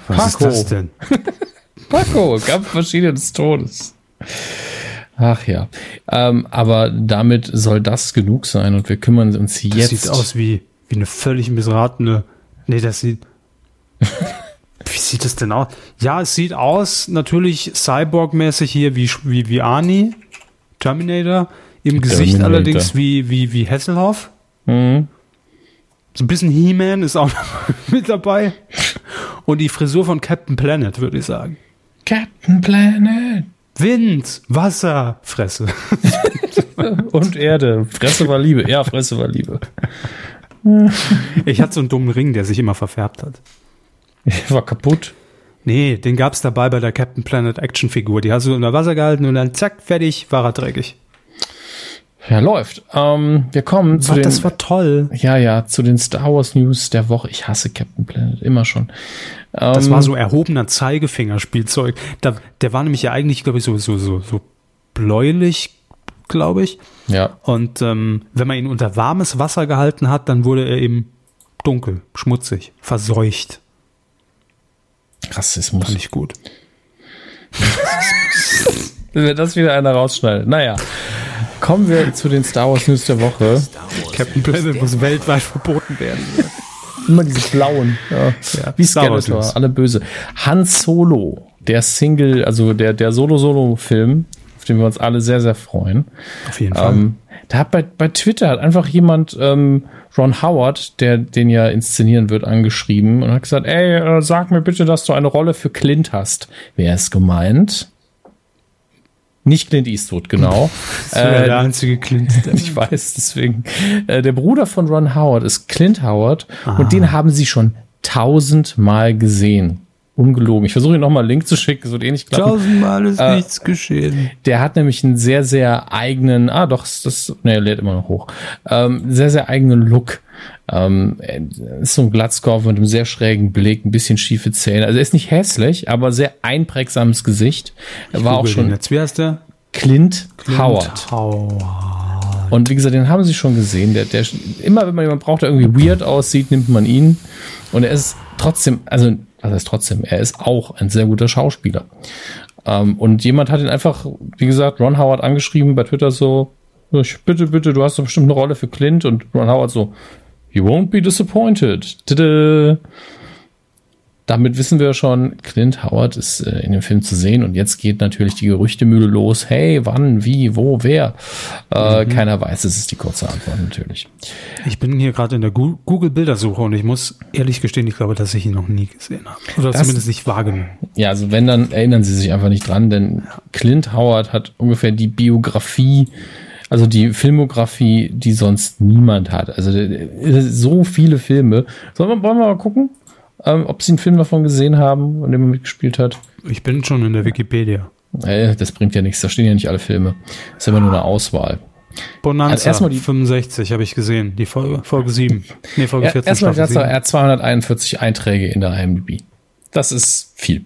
Was ist das denn? Paco, Kampfmaschine des Todes. Ach ja. Ähm, aber damit soll das genug sein und wir kümmern uns jetzt. Das sieht aus wie, wie eine völlig missratene. Nee, das sieht. wie sieht das denn aus? Ja, es sieht aus, natürlich Cyborg-mäßig hier wie, wie, wie Arnie, Terminator. Im Terminator. Gesicht allerdings wie, wie, wie Hasselhoff. Mhm. So ein bisschen He-Man ist auch mit dabei. Und die Frisur von Captain Planet, würde ich sagen. Captain Planet. Wind, Wasser, Fresse. Und Erde. Fresse war Liebe. Ja, Fresse war Liebe. Ich hatte so einen dummen Ring, der sich immer verfärbt hat. War kaputt. Nee, den gab es dabei bei der Captain Planet Actionfigur. Die hast du unter Wasser gehalten und dann zack, fertig, war er dreckig. Ja, läuft. Ähm, wir kommen zu Was, den. Das war toll. Ja, ja, zu den Star Wars News der Woche. Ich hasse Captain Planet, immer schon. Ähm, das war so erhobener Zeigefingerspielzeug. Da, der war nämlich ja eigentlich, glaube ich, so, so, so, so bläulich, glaube ich. Ja. Und ähm, wenn man ihn unter warmes Wasser gehalten hat, dann wurde er eben dunkel, schmutzig, verseucht. Rassismus. Fand ich gut. Wenn das wieder einer rausschneidet. Naja. Kommen wir zu den Star Wars News der Woche. Captain Planet muss weltweit verboten werden. Immer diese blauen. Ja. Ja, Wie Skeletor, alle böse. Han Solo, der Single, also der, der Solo-Solo-Film, auf den wir uns alle sehr, sehr freuen. Auf jeden Fall. Ähm, da hat bei, bei Twitter hat einfach jemand ähm, Ron Howard, der den ja inszenieren wird, angeschrieben und hat gesagt, ey, äh, sag mir bitte, dass du eine Rolle für Clint hast. Wer ist gemeint? Nicht Clint Eastwood, genau. Das äh, der einzige Clint. ich weiß, deswegen. Äh, der Bruder von Ron Howard ist Clint Howard ah. und den haben sie schon tausendmal gesehen. Ungelogen. Ich versuche ihn nochmal einen Link zu schicken, so ähnlich klappen. Tausendmal ist äh, nichts geschehen. Der hat nämlich einen sehr, sehr eigenen, ah doch, das, ne, er lädt immer noch hoch, ähm, sehr, sehr eigenen Look. Ähm, ist so ein Glatzkopf mit einem sehr schrägen Blick, ein bisschen schiefe Zähne. Also er ist nicht hässlich, aber sehr einprägsames Gesicht. Er war auch schon. Jetzt. Wie heißt der? Clint, Clint Howard. Howard. Und wie gesagt, den haben sie schon gesehen. Der, der, immer wenn man jemanden braucht, der irgendwie weird aussieht, nimmt man ihn. Und er ist trotzdem, also, was heißt trotzdem? Er ist auch ein sehr guter Schauspieler. Ähm, und jemand hat ihn einfach, wie gesagt, Ron Howard angeschrieben bei Twitter so, bitte, bitte, du hast doch bestimmt eine Rolle für Clint. Und Ron Howard so, You won't be disappointed. Tada. Damit wissen wir schon, Clint Howard ist äh, in dem Film zu sehen und jetzt geht natürlich die Gerüchtemühle los. Hey, wann, wie, wo, wer? Äh, mhm. Keiner weiß, es ist die kurze Antwort natürlich. Ich bin hier gerade in der Google-Bildersuche und ich muss ehrlich gestehen, ich glaube, dass ich ihn noch nie gesehen habe. Oder das, zumindest nicht wahrgenommen. Ja, also wenn, dann erinnern Sie sich einfach nicht dran, denn Clint Howard hat ungefähr die Biografie also die Filmografie, die sonst niemand hat. Also so viele Filme. Sollen wir, wollen wir mal gucken, ähm, ob Sie einen Film davon gesehen haben, in dem er mitgespielt hat? Ich bin schon in der Wikipedia. Äh, das bringt ja nichts, da stehen ja nicht alle Filme. Das ist immer nur eine Auswahl. Bonanza also erstmal die 65 habe ich gesehen, die Folge, Folge 7. Nee, Folge 14. Erstmal, er hat 241 Einträge in der IMDb. Das ist viel.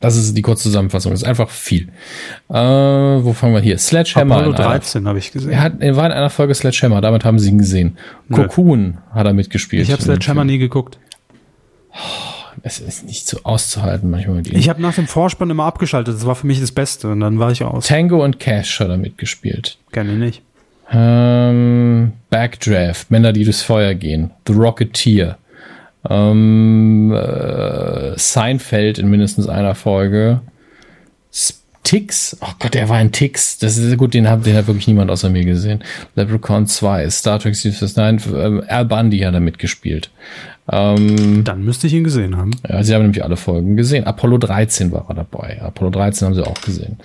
Das ist die kurze Zusammenfassung. Das ist einfach viel. Äh, wo fangen wir hier? Sledgehammer. Apollo 13 habe ich gesehen. Er, hat, er war in einer Folge Sledgehammer, damit haben sie ihn gesehen. Nö. Cocoon hat er mitgespielt. Ich habe Sledgehammer nie geguckt. Es ist nicht so auszuhalten manchmal. Ich habe nach dem Vorspann immer abgeschaltet. Das war für mich das Beste und dann war ich aus. Tango und Cash hat er mitgespielt. Kenne ich nicht. Ähm, Backdraft, Männer, die durchs Feuer gehen. The Rocketeer. Ähm, äh, Seinfeld in mindestens einer Folge. Tix, oh Gott, der war ein Tix. Das ist gut, den hat, den hat wirklich niemand außer mir gesehen. Leprechaun 2, Star Trek Series 9, äh, Al Bundy hat er mitgespielt. Ähm, Dann müsste ich ihn gesehen haben. Ja, sie haben nämlich alle Folgen gesehen. Apollo 13 war er dabei. Apollo 13 haben sie auch gesehen.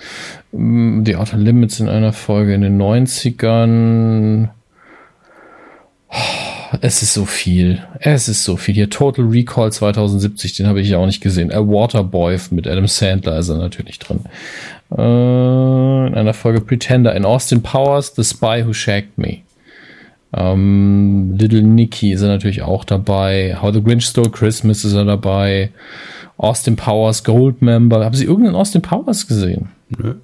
Ähm, die Outer Limits in einer Folge in den 90ern. Es ist so viel. Es ist so viel. Hier Total Recall 2070, den habe ich ja auch nicht gesehen. A Waterboy mit Adam Sandler ist er natürlich drin. Äh, in einer Folge Pretender. In Austin Powers, The Spy Who Shagged Me. Ähm, Little Nicky ist er natürlich auch dabei. How the Grinch Stole Christmas ist er dabei. Austin Powers, Goldmember. Haben Sie irgendeinen Austin Powers gesehen? Nö.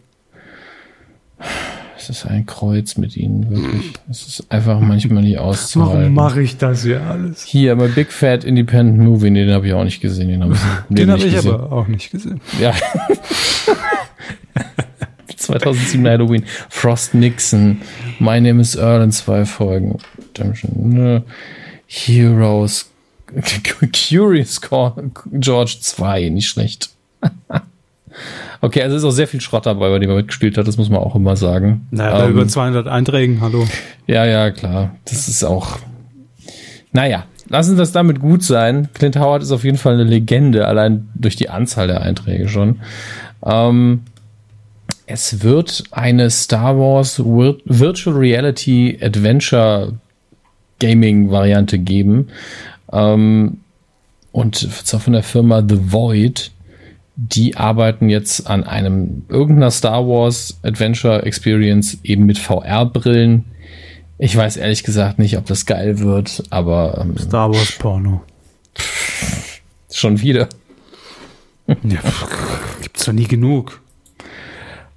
Es ist ein Kreuz mit ihnen, wirklich. Es ist einfach manchmal nicht auszuhalten. Warum mache ich das hier alles? Hier, aber Big Fat Independent Movie, den habe ich auch nicht gesehen. Den habe ich, den hab ich aber auch nicht gesehen. Ja. 2007 Halloween. Frost Nixon. My Name is Earl in zwei Folgen. Ne. Heroes. Curious George 2. Nicht schlecht. Okay, also ist auch sehr viel Schrott dabei, bei dem er mitgespielt hat, das muss man auch immer sagen. Naja, ähm, über 200 Einträgen, hallo. Ja, ja, klar. Das ist auch. Naja, lassen das damit gut sein. Clint Howard ist auf jeden Fall eine Legende, allein durch die Anzahl der Einträge schon. Ähm, es wird eine Star Wars Virtual Reality Adventure Gaming Variante geben. Ähm, und zwar von der Firma The Void die arbeiten jetzt an einem irgendeiner Star Wars Adventure Experience eben mit VR-Brillen. Ich weiß ehrlich gesagt nicht, ob das geil wird, aber ähm, Star Wars Porno. Schon wieder. Ja, gibt's doch nie genug.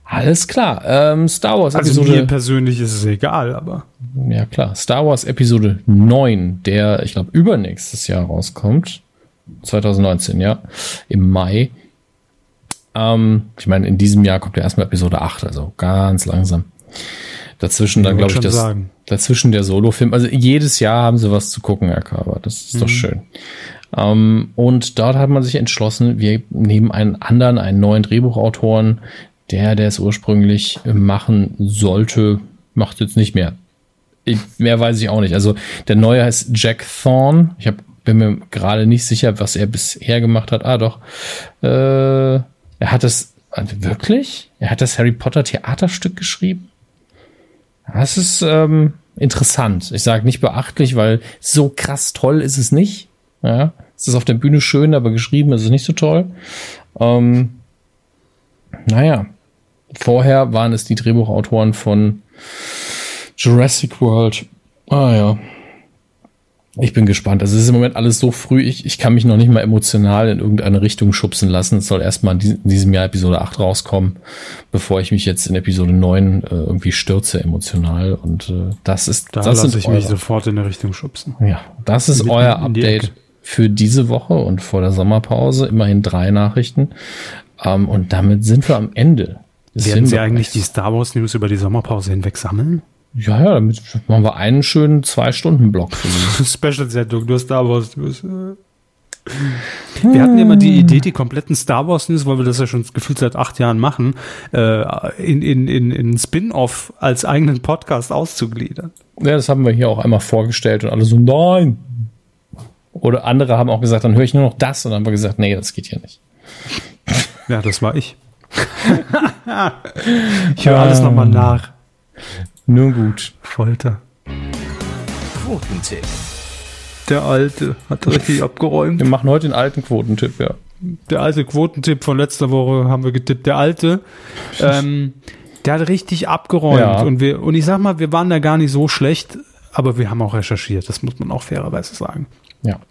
Alles klar. Ähm, Star Wars also Episode. Also mir persönlich ist es egal, aber. Ja, klar. Star Wars Episode 9, der, ich glaube, übernächstes Jahr rauskommt. 2019, ja. Im Mai. Ähm, ich meine, in diesem Jahr kommt ja erstmal Episode 8, also ganz langsam. Dazwischen dann, glaube ich, das, sagen. dazwischen der Solo-Film. Also jedes Jahr haben sie was zu gucken, Herr Körber. Das ist mhm. doch schön. Ähm, und dort hat man sich entschlossen, wir nehmen einen anderen, einen neuen Drehbuchautoren, der, der es ursprünglich machen sollte, macht jetzt nicht mehr. Ich, mehr weiß ich auch nicht. Also der neue heißt Jack Thorne. Ich hab, bin mir gerade nicht sicher, was er bisher gemacht hat. Ah, doch. Äh, er hat das, also wirklich? Er hat das Harry Potter Theaterstück geschrieben? Das ist ähm, interessant. Ich sage nicht beachtlich, weil so krass toll ist es nicht. Ja, es ist auf der Bühne schön, aber geschrieben ist es nicht so toll. Ähm, naja, vorher waren es die Drehbuchautoren von Jurassic World. Ah ja, ich bin gespannt. Also es ist im Moment alles so früh. Ich, ich kann mich noch nicht mal emotional in irgendeine Richtung schubsen lassen. Es soll erstmal in diesem Jahr Episode 8 rauskommen, bevor ich mich jetzt in Episode 9 äh, irgendwie stürze emotional. Und äh, das ist da das lasse ich mich sofort in eine Richtung schubsen. Ja, das ist in, euer Update für diese Woche und vor der Sommerpause. Immerhin drei Nachrichten. Ähm, und damit sind wir am Ende. Werden Sie eigentlich die Star Wars News über die Sommerpause hinweg sammeln? Ja, ja, damit machen wir einen schönen Zwei-Stunden-Block. Special-Sendung, du hast Star Wars. Du hast, äh Wir hatten immer die Idee, die kompletten Star Wars News, weil wir das ja schon gefühlt seit acht Jahren machen, äh, in, in, in, in Spin-off als eigenen Podcast auszugliedern. Ja, das haben wir hier auch einmal vorgestellt und alle so, nein. Oder andere haben auch gesagt, dann höre ich nur noch das und dann haben wir gesagt, nee, das geht hier nicht. Ja, das war ich. ich höre alles nochmal nach. Nur gut. Folter. Quotentipp. Der alte hat richtig abgeräumt. Wir machen heute den alten Quotentipp, ja. Der alte Quotentipp von letzter Woche haben wir getippt. Der alte, ähm, der hat richtig abgeräumt. Ja. Und, wir, und ich sag mal, wir waren da gar nicht so schlecht, aber wir haben auch recherchiert. Das muss man auch fairerweise sagen. Ja.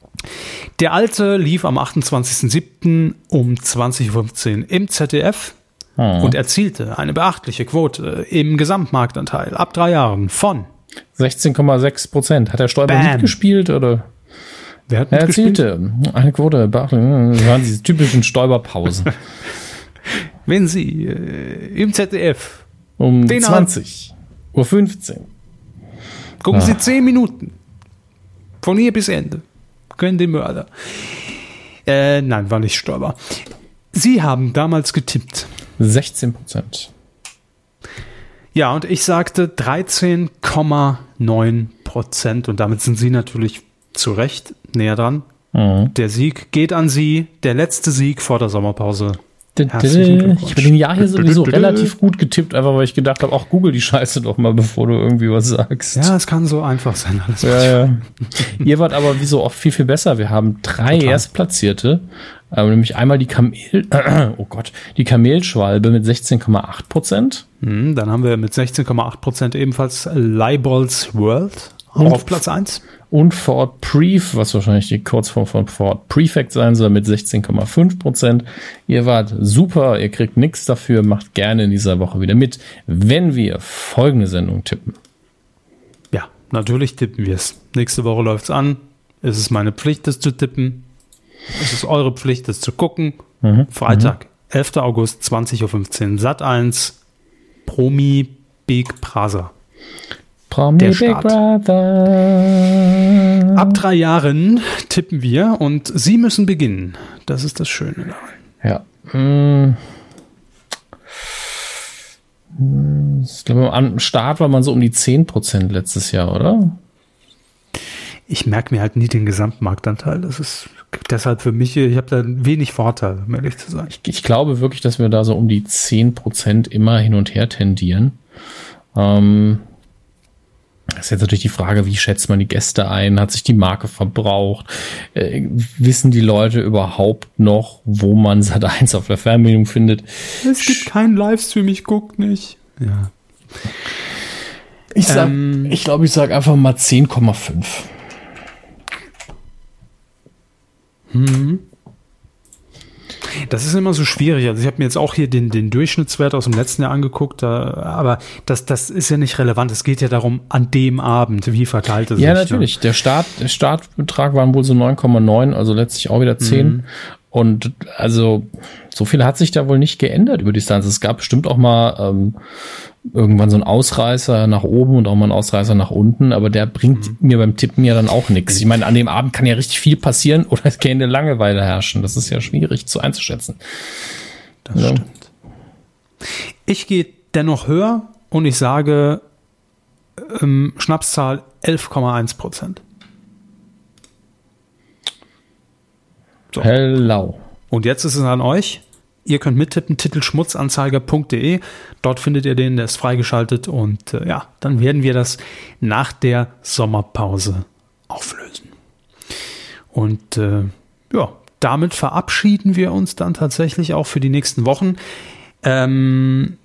Der alte lief am 28.07. um 20.15 Uhr im ZDF hm. und erzielte eine beachtliche Quote im Gesamtmarktanteil ab drei Jahren von 16,6 Prozent. Hat der Stoiber Bam. mitgespielt oder? Wer hat er erzielte eine Quote. Das waren diese typischen Stoiberpausen. Wenn Sie äh, im ZDF um 20 Uhr 15 gucken ah. Sie 10 Minuten von hier bis Ende können den Mörder. Äh, nein, war nicht Stoiber. Sie haben damals getippt. 16 Prozent. Ja, und ich sagte 13,9 Prozent. Und damit sind Sie natürlich zu Recht näher dran. Mhm. Der Sieg geht an Sie. Der letzte Sieg vor der Sommerpause. Ich habe den Jahr hier sowieso relativ gut getippt, einfach weil ich gedacht habe, auch Google die Scheiße doch mal, bevor du irgendwie was sagst. Ja, es kann so einfach sein. Alles ja, ja. Ihr wart aber wie so oft viel, viel besser. Wir haben drei Total. Erstplatzierte, äh, nämlich einmal die Kamel, äh, oh Gott, die Kamelschwalbe mit 16,8 Prozent. Mhm, dann haben wir mit 16,8 Prozent ebenfalls Leibolds World auf Platz 1 und Ford Pref, was wahrscheinlich die Kurzform von Ford Prefect sein soll, mit 16,5 Prozent. Ihr wart super, ihr kriegt nichts dafür, macht gerne in dieser Woche wieder mit, wenn wir folgende Sendung tippen. Ja, natürlich tippen wir es. Nächste Woche läuft es an. Es ist meine Pflicht, das zu tippen. Es ist eure Pflicht, das zu gucken. Mhm. Freitag, mhm. 11. August, 20.15 Uhr, Sat 1, Promi Big Brother. Promi der Big Brother. Ab drei Jahren tippen wir und Sie müssen beginnen. Das ist das Schöne daran. Ja. Hm. Ich glaube, am Start war man so um die 10% letztes Jahr, oder? Ich merke mir halt nie den Gesamtmarktanteil. Das ist deshalb für mich, ich habe da wenig Vorteil, um ehrlich zu sein. Ich, ich, glaube wirklich, dass wir da so um die 10% immer hin und her tendieren. Ähm, das ist jetzt natürlich die Frage, wie schätzt man die Gäste ein? Hat sich die Marke verbraucht? Äh, wissen die Leute überhaupt noch, wo man Sat 1 auf der Fernbedienung findet? Es gibt keinen Livestream, ich guck nicht. Ja. Ich sag, ähm, ich glaube, ich sage einfach mal 10,5. Hm. Das ist immer so schwierig. Also ich habe mir jetzt auch hier den, den Durchschnittswert aus dem letzten Jahr angeguckt, aber das, das ist ja nicht relevant. Es geht ja darum, an dem Abend, wie verteilt es ja, sich. Ja, natürlich. Ne? Der, Start, der Startbetrag waren wohl so 9,9, also letztlich auch wieder 10. Mhm. Und also so viel hat sich da wohl nicht geändert über die Distanz. Es gab bestimmt auch mal ähm, irgendwann so einen Ausreißer nach oben und auch mal einen Ausreißer nach unten, aber der bringt mhm. mir beim Tippen ja dann auch nichts. Ich meine, an dem Abend kann ja richtig viel passieren oder es kann eine Langeweile herrschen. Das ist ja schwierig zu einzuschätzen. Das ja. stimmt. Ich gehe dennoch höher und ich sage ähm, Schnapszahl 11,1 Prozent. So. Hello. Und jetzt ist es an euch. Ihr könnt mittippen, titelschmutzanzeiger.de. Dort findet ihr den, der ist freigeschaltet. Und äh, ja, dann werden wir das nach der Sommerpause auflösen. Und äh, ja, damit verabschieden wir uns dann tatsächlich auch für die nächsten Wochen. Ähm,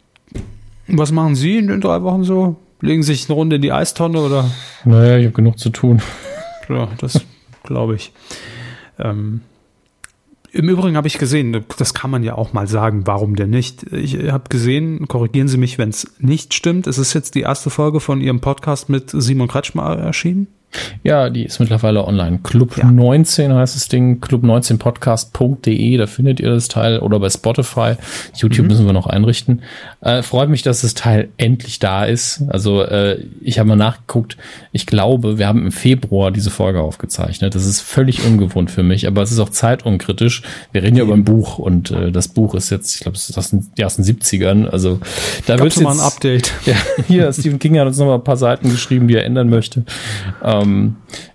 was machen Sie in den drei Wochen so? Legen Sie sich eine Runde in die Eistonne oder? Naja, ich habe genug zu tun. Ja, das glaube ich. Ähm, im Übrigen habe ich gesehen, das kann man ja auch mal sagen, warum denn nicht? Ich habe gesehen, korrigieren Sie mich, wenn es nicht stimmt. Es ist jetzt die erste Folge von Ihrem Podcast mit Simon Kretschmer erschienen. Ja, die ist mittlerweile online. Club ja. 19 heißt das Ding, club19podcast.de, da findet ihr das Teil oder bei Spotify. YouTube mhm. müssen wir noch einrichten. Äh, freut mich, dass das Teil endlich da ist. Also äh, ich habe mal nachgeguckt, ich glaube, wir haben im Februar diese Folge aufgezeichnet. Das ist völlig ungewohnt für mich, aber es ist auch zeitunkritisch. Wir reden ja über ein Buch und äh, das Buch ist jetzt, ich glaube, es ist aus den, ja, aus den 70ern. Also da wird mal ein Update. Ja, hier, Stephen King hat uns noch mal ein paar Seiten geschrieben, die er ändern möchte. Ähm,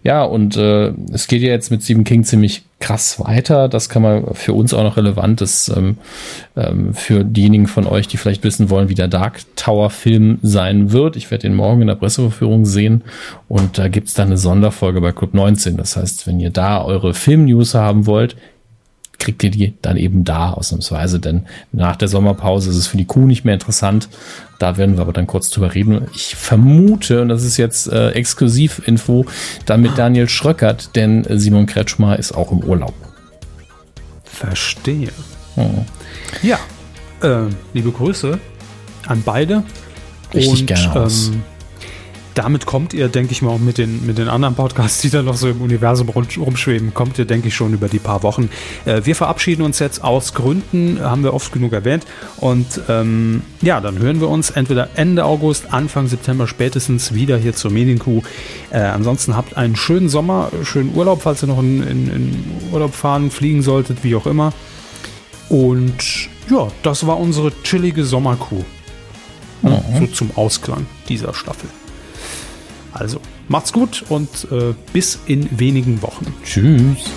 ja, und äh, es geht ja jetzt mit Stephen King ziemlich krass weiter. Das kann man für uns auch noch relevant ist ähm, ähm, für diejenigen von euch, die vielleicht wissen wollen, wie der Dark Tower Film sein wird. Ich werde den morgen in der Presseverführung sehen und da gibt's dann eine Sonderfolge bei Club 19. Das heißt, wenn ihr da eure Film-News haben wollt, kriegt ihr die dann eben da ausnahmsweise, denn nach der Sommerpause ist es für die Kuh nicht mehr interessant. Da werden wir aber dann kurz drüber reden. Ich vermute, und das ist jetzt äh, Exklusivinfo, dann mit Daniel Schröckert, denn Simon Kretschmer ist auch im Urlaub. Verstehe. Hm. Ja, äh, liebe Grüße an beide. Richtig und, gerne. Ähm, damit kommt ihr, denke ich mal, auch mit den, mit den anderen Podcasts, die da noch so im Universum rumschweben, kommt ihr, denke ich, schon über die paar Wochen. Äh, wir verabschieden uns jetzt aus Gründen, haben wir oft genug erwähnt. Und ähm, ja, dann hören wir uns entweder Ende August, Anfang September spätestens wieder hier zur Medienkuh. Äh, ansonsten habt einen schönen Sommer, schönen Urlaub, falls ihr noch in, in, in Urlaub fahren, fliegen solltet, wie auch immer. Und ja, das war unsere chillige Sommerkuh. Mhm. So zum Ausklang dieser Staffel. Also, macht's gut und äh, bis in wenigen Wochen. Tschüss.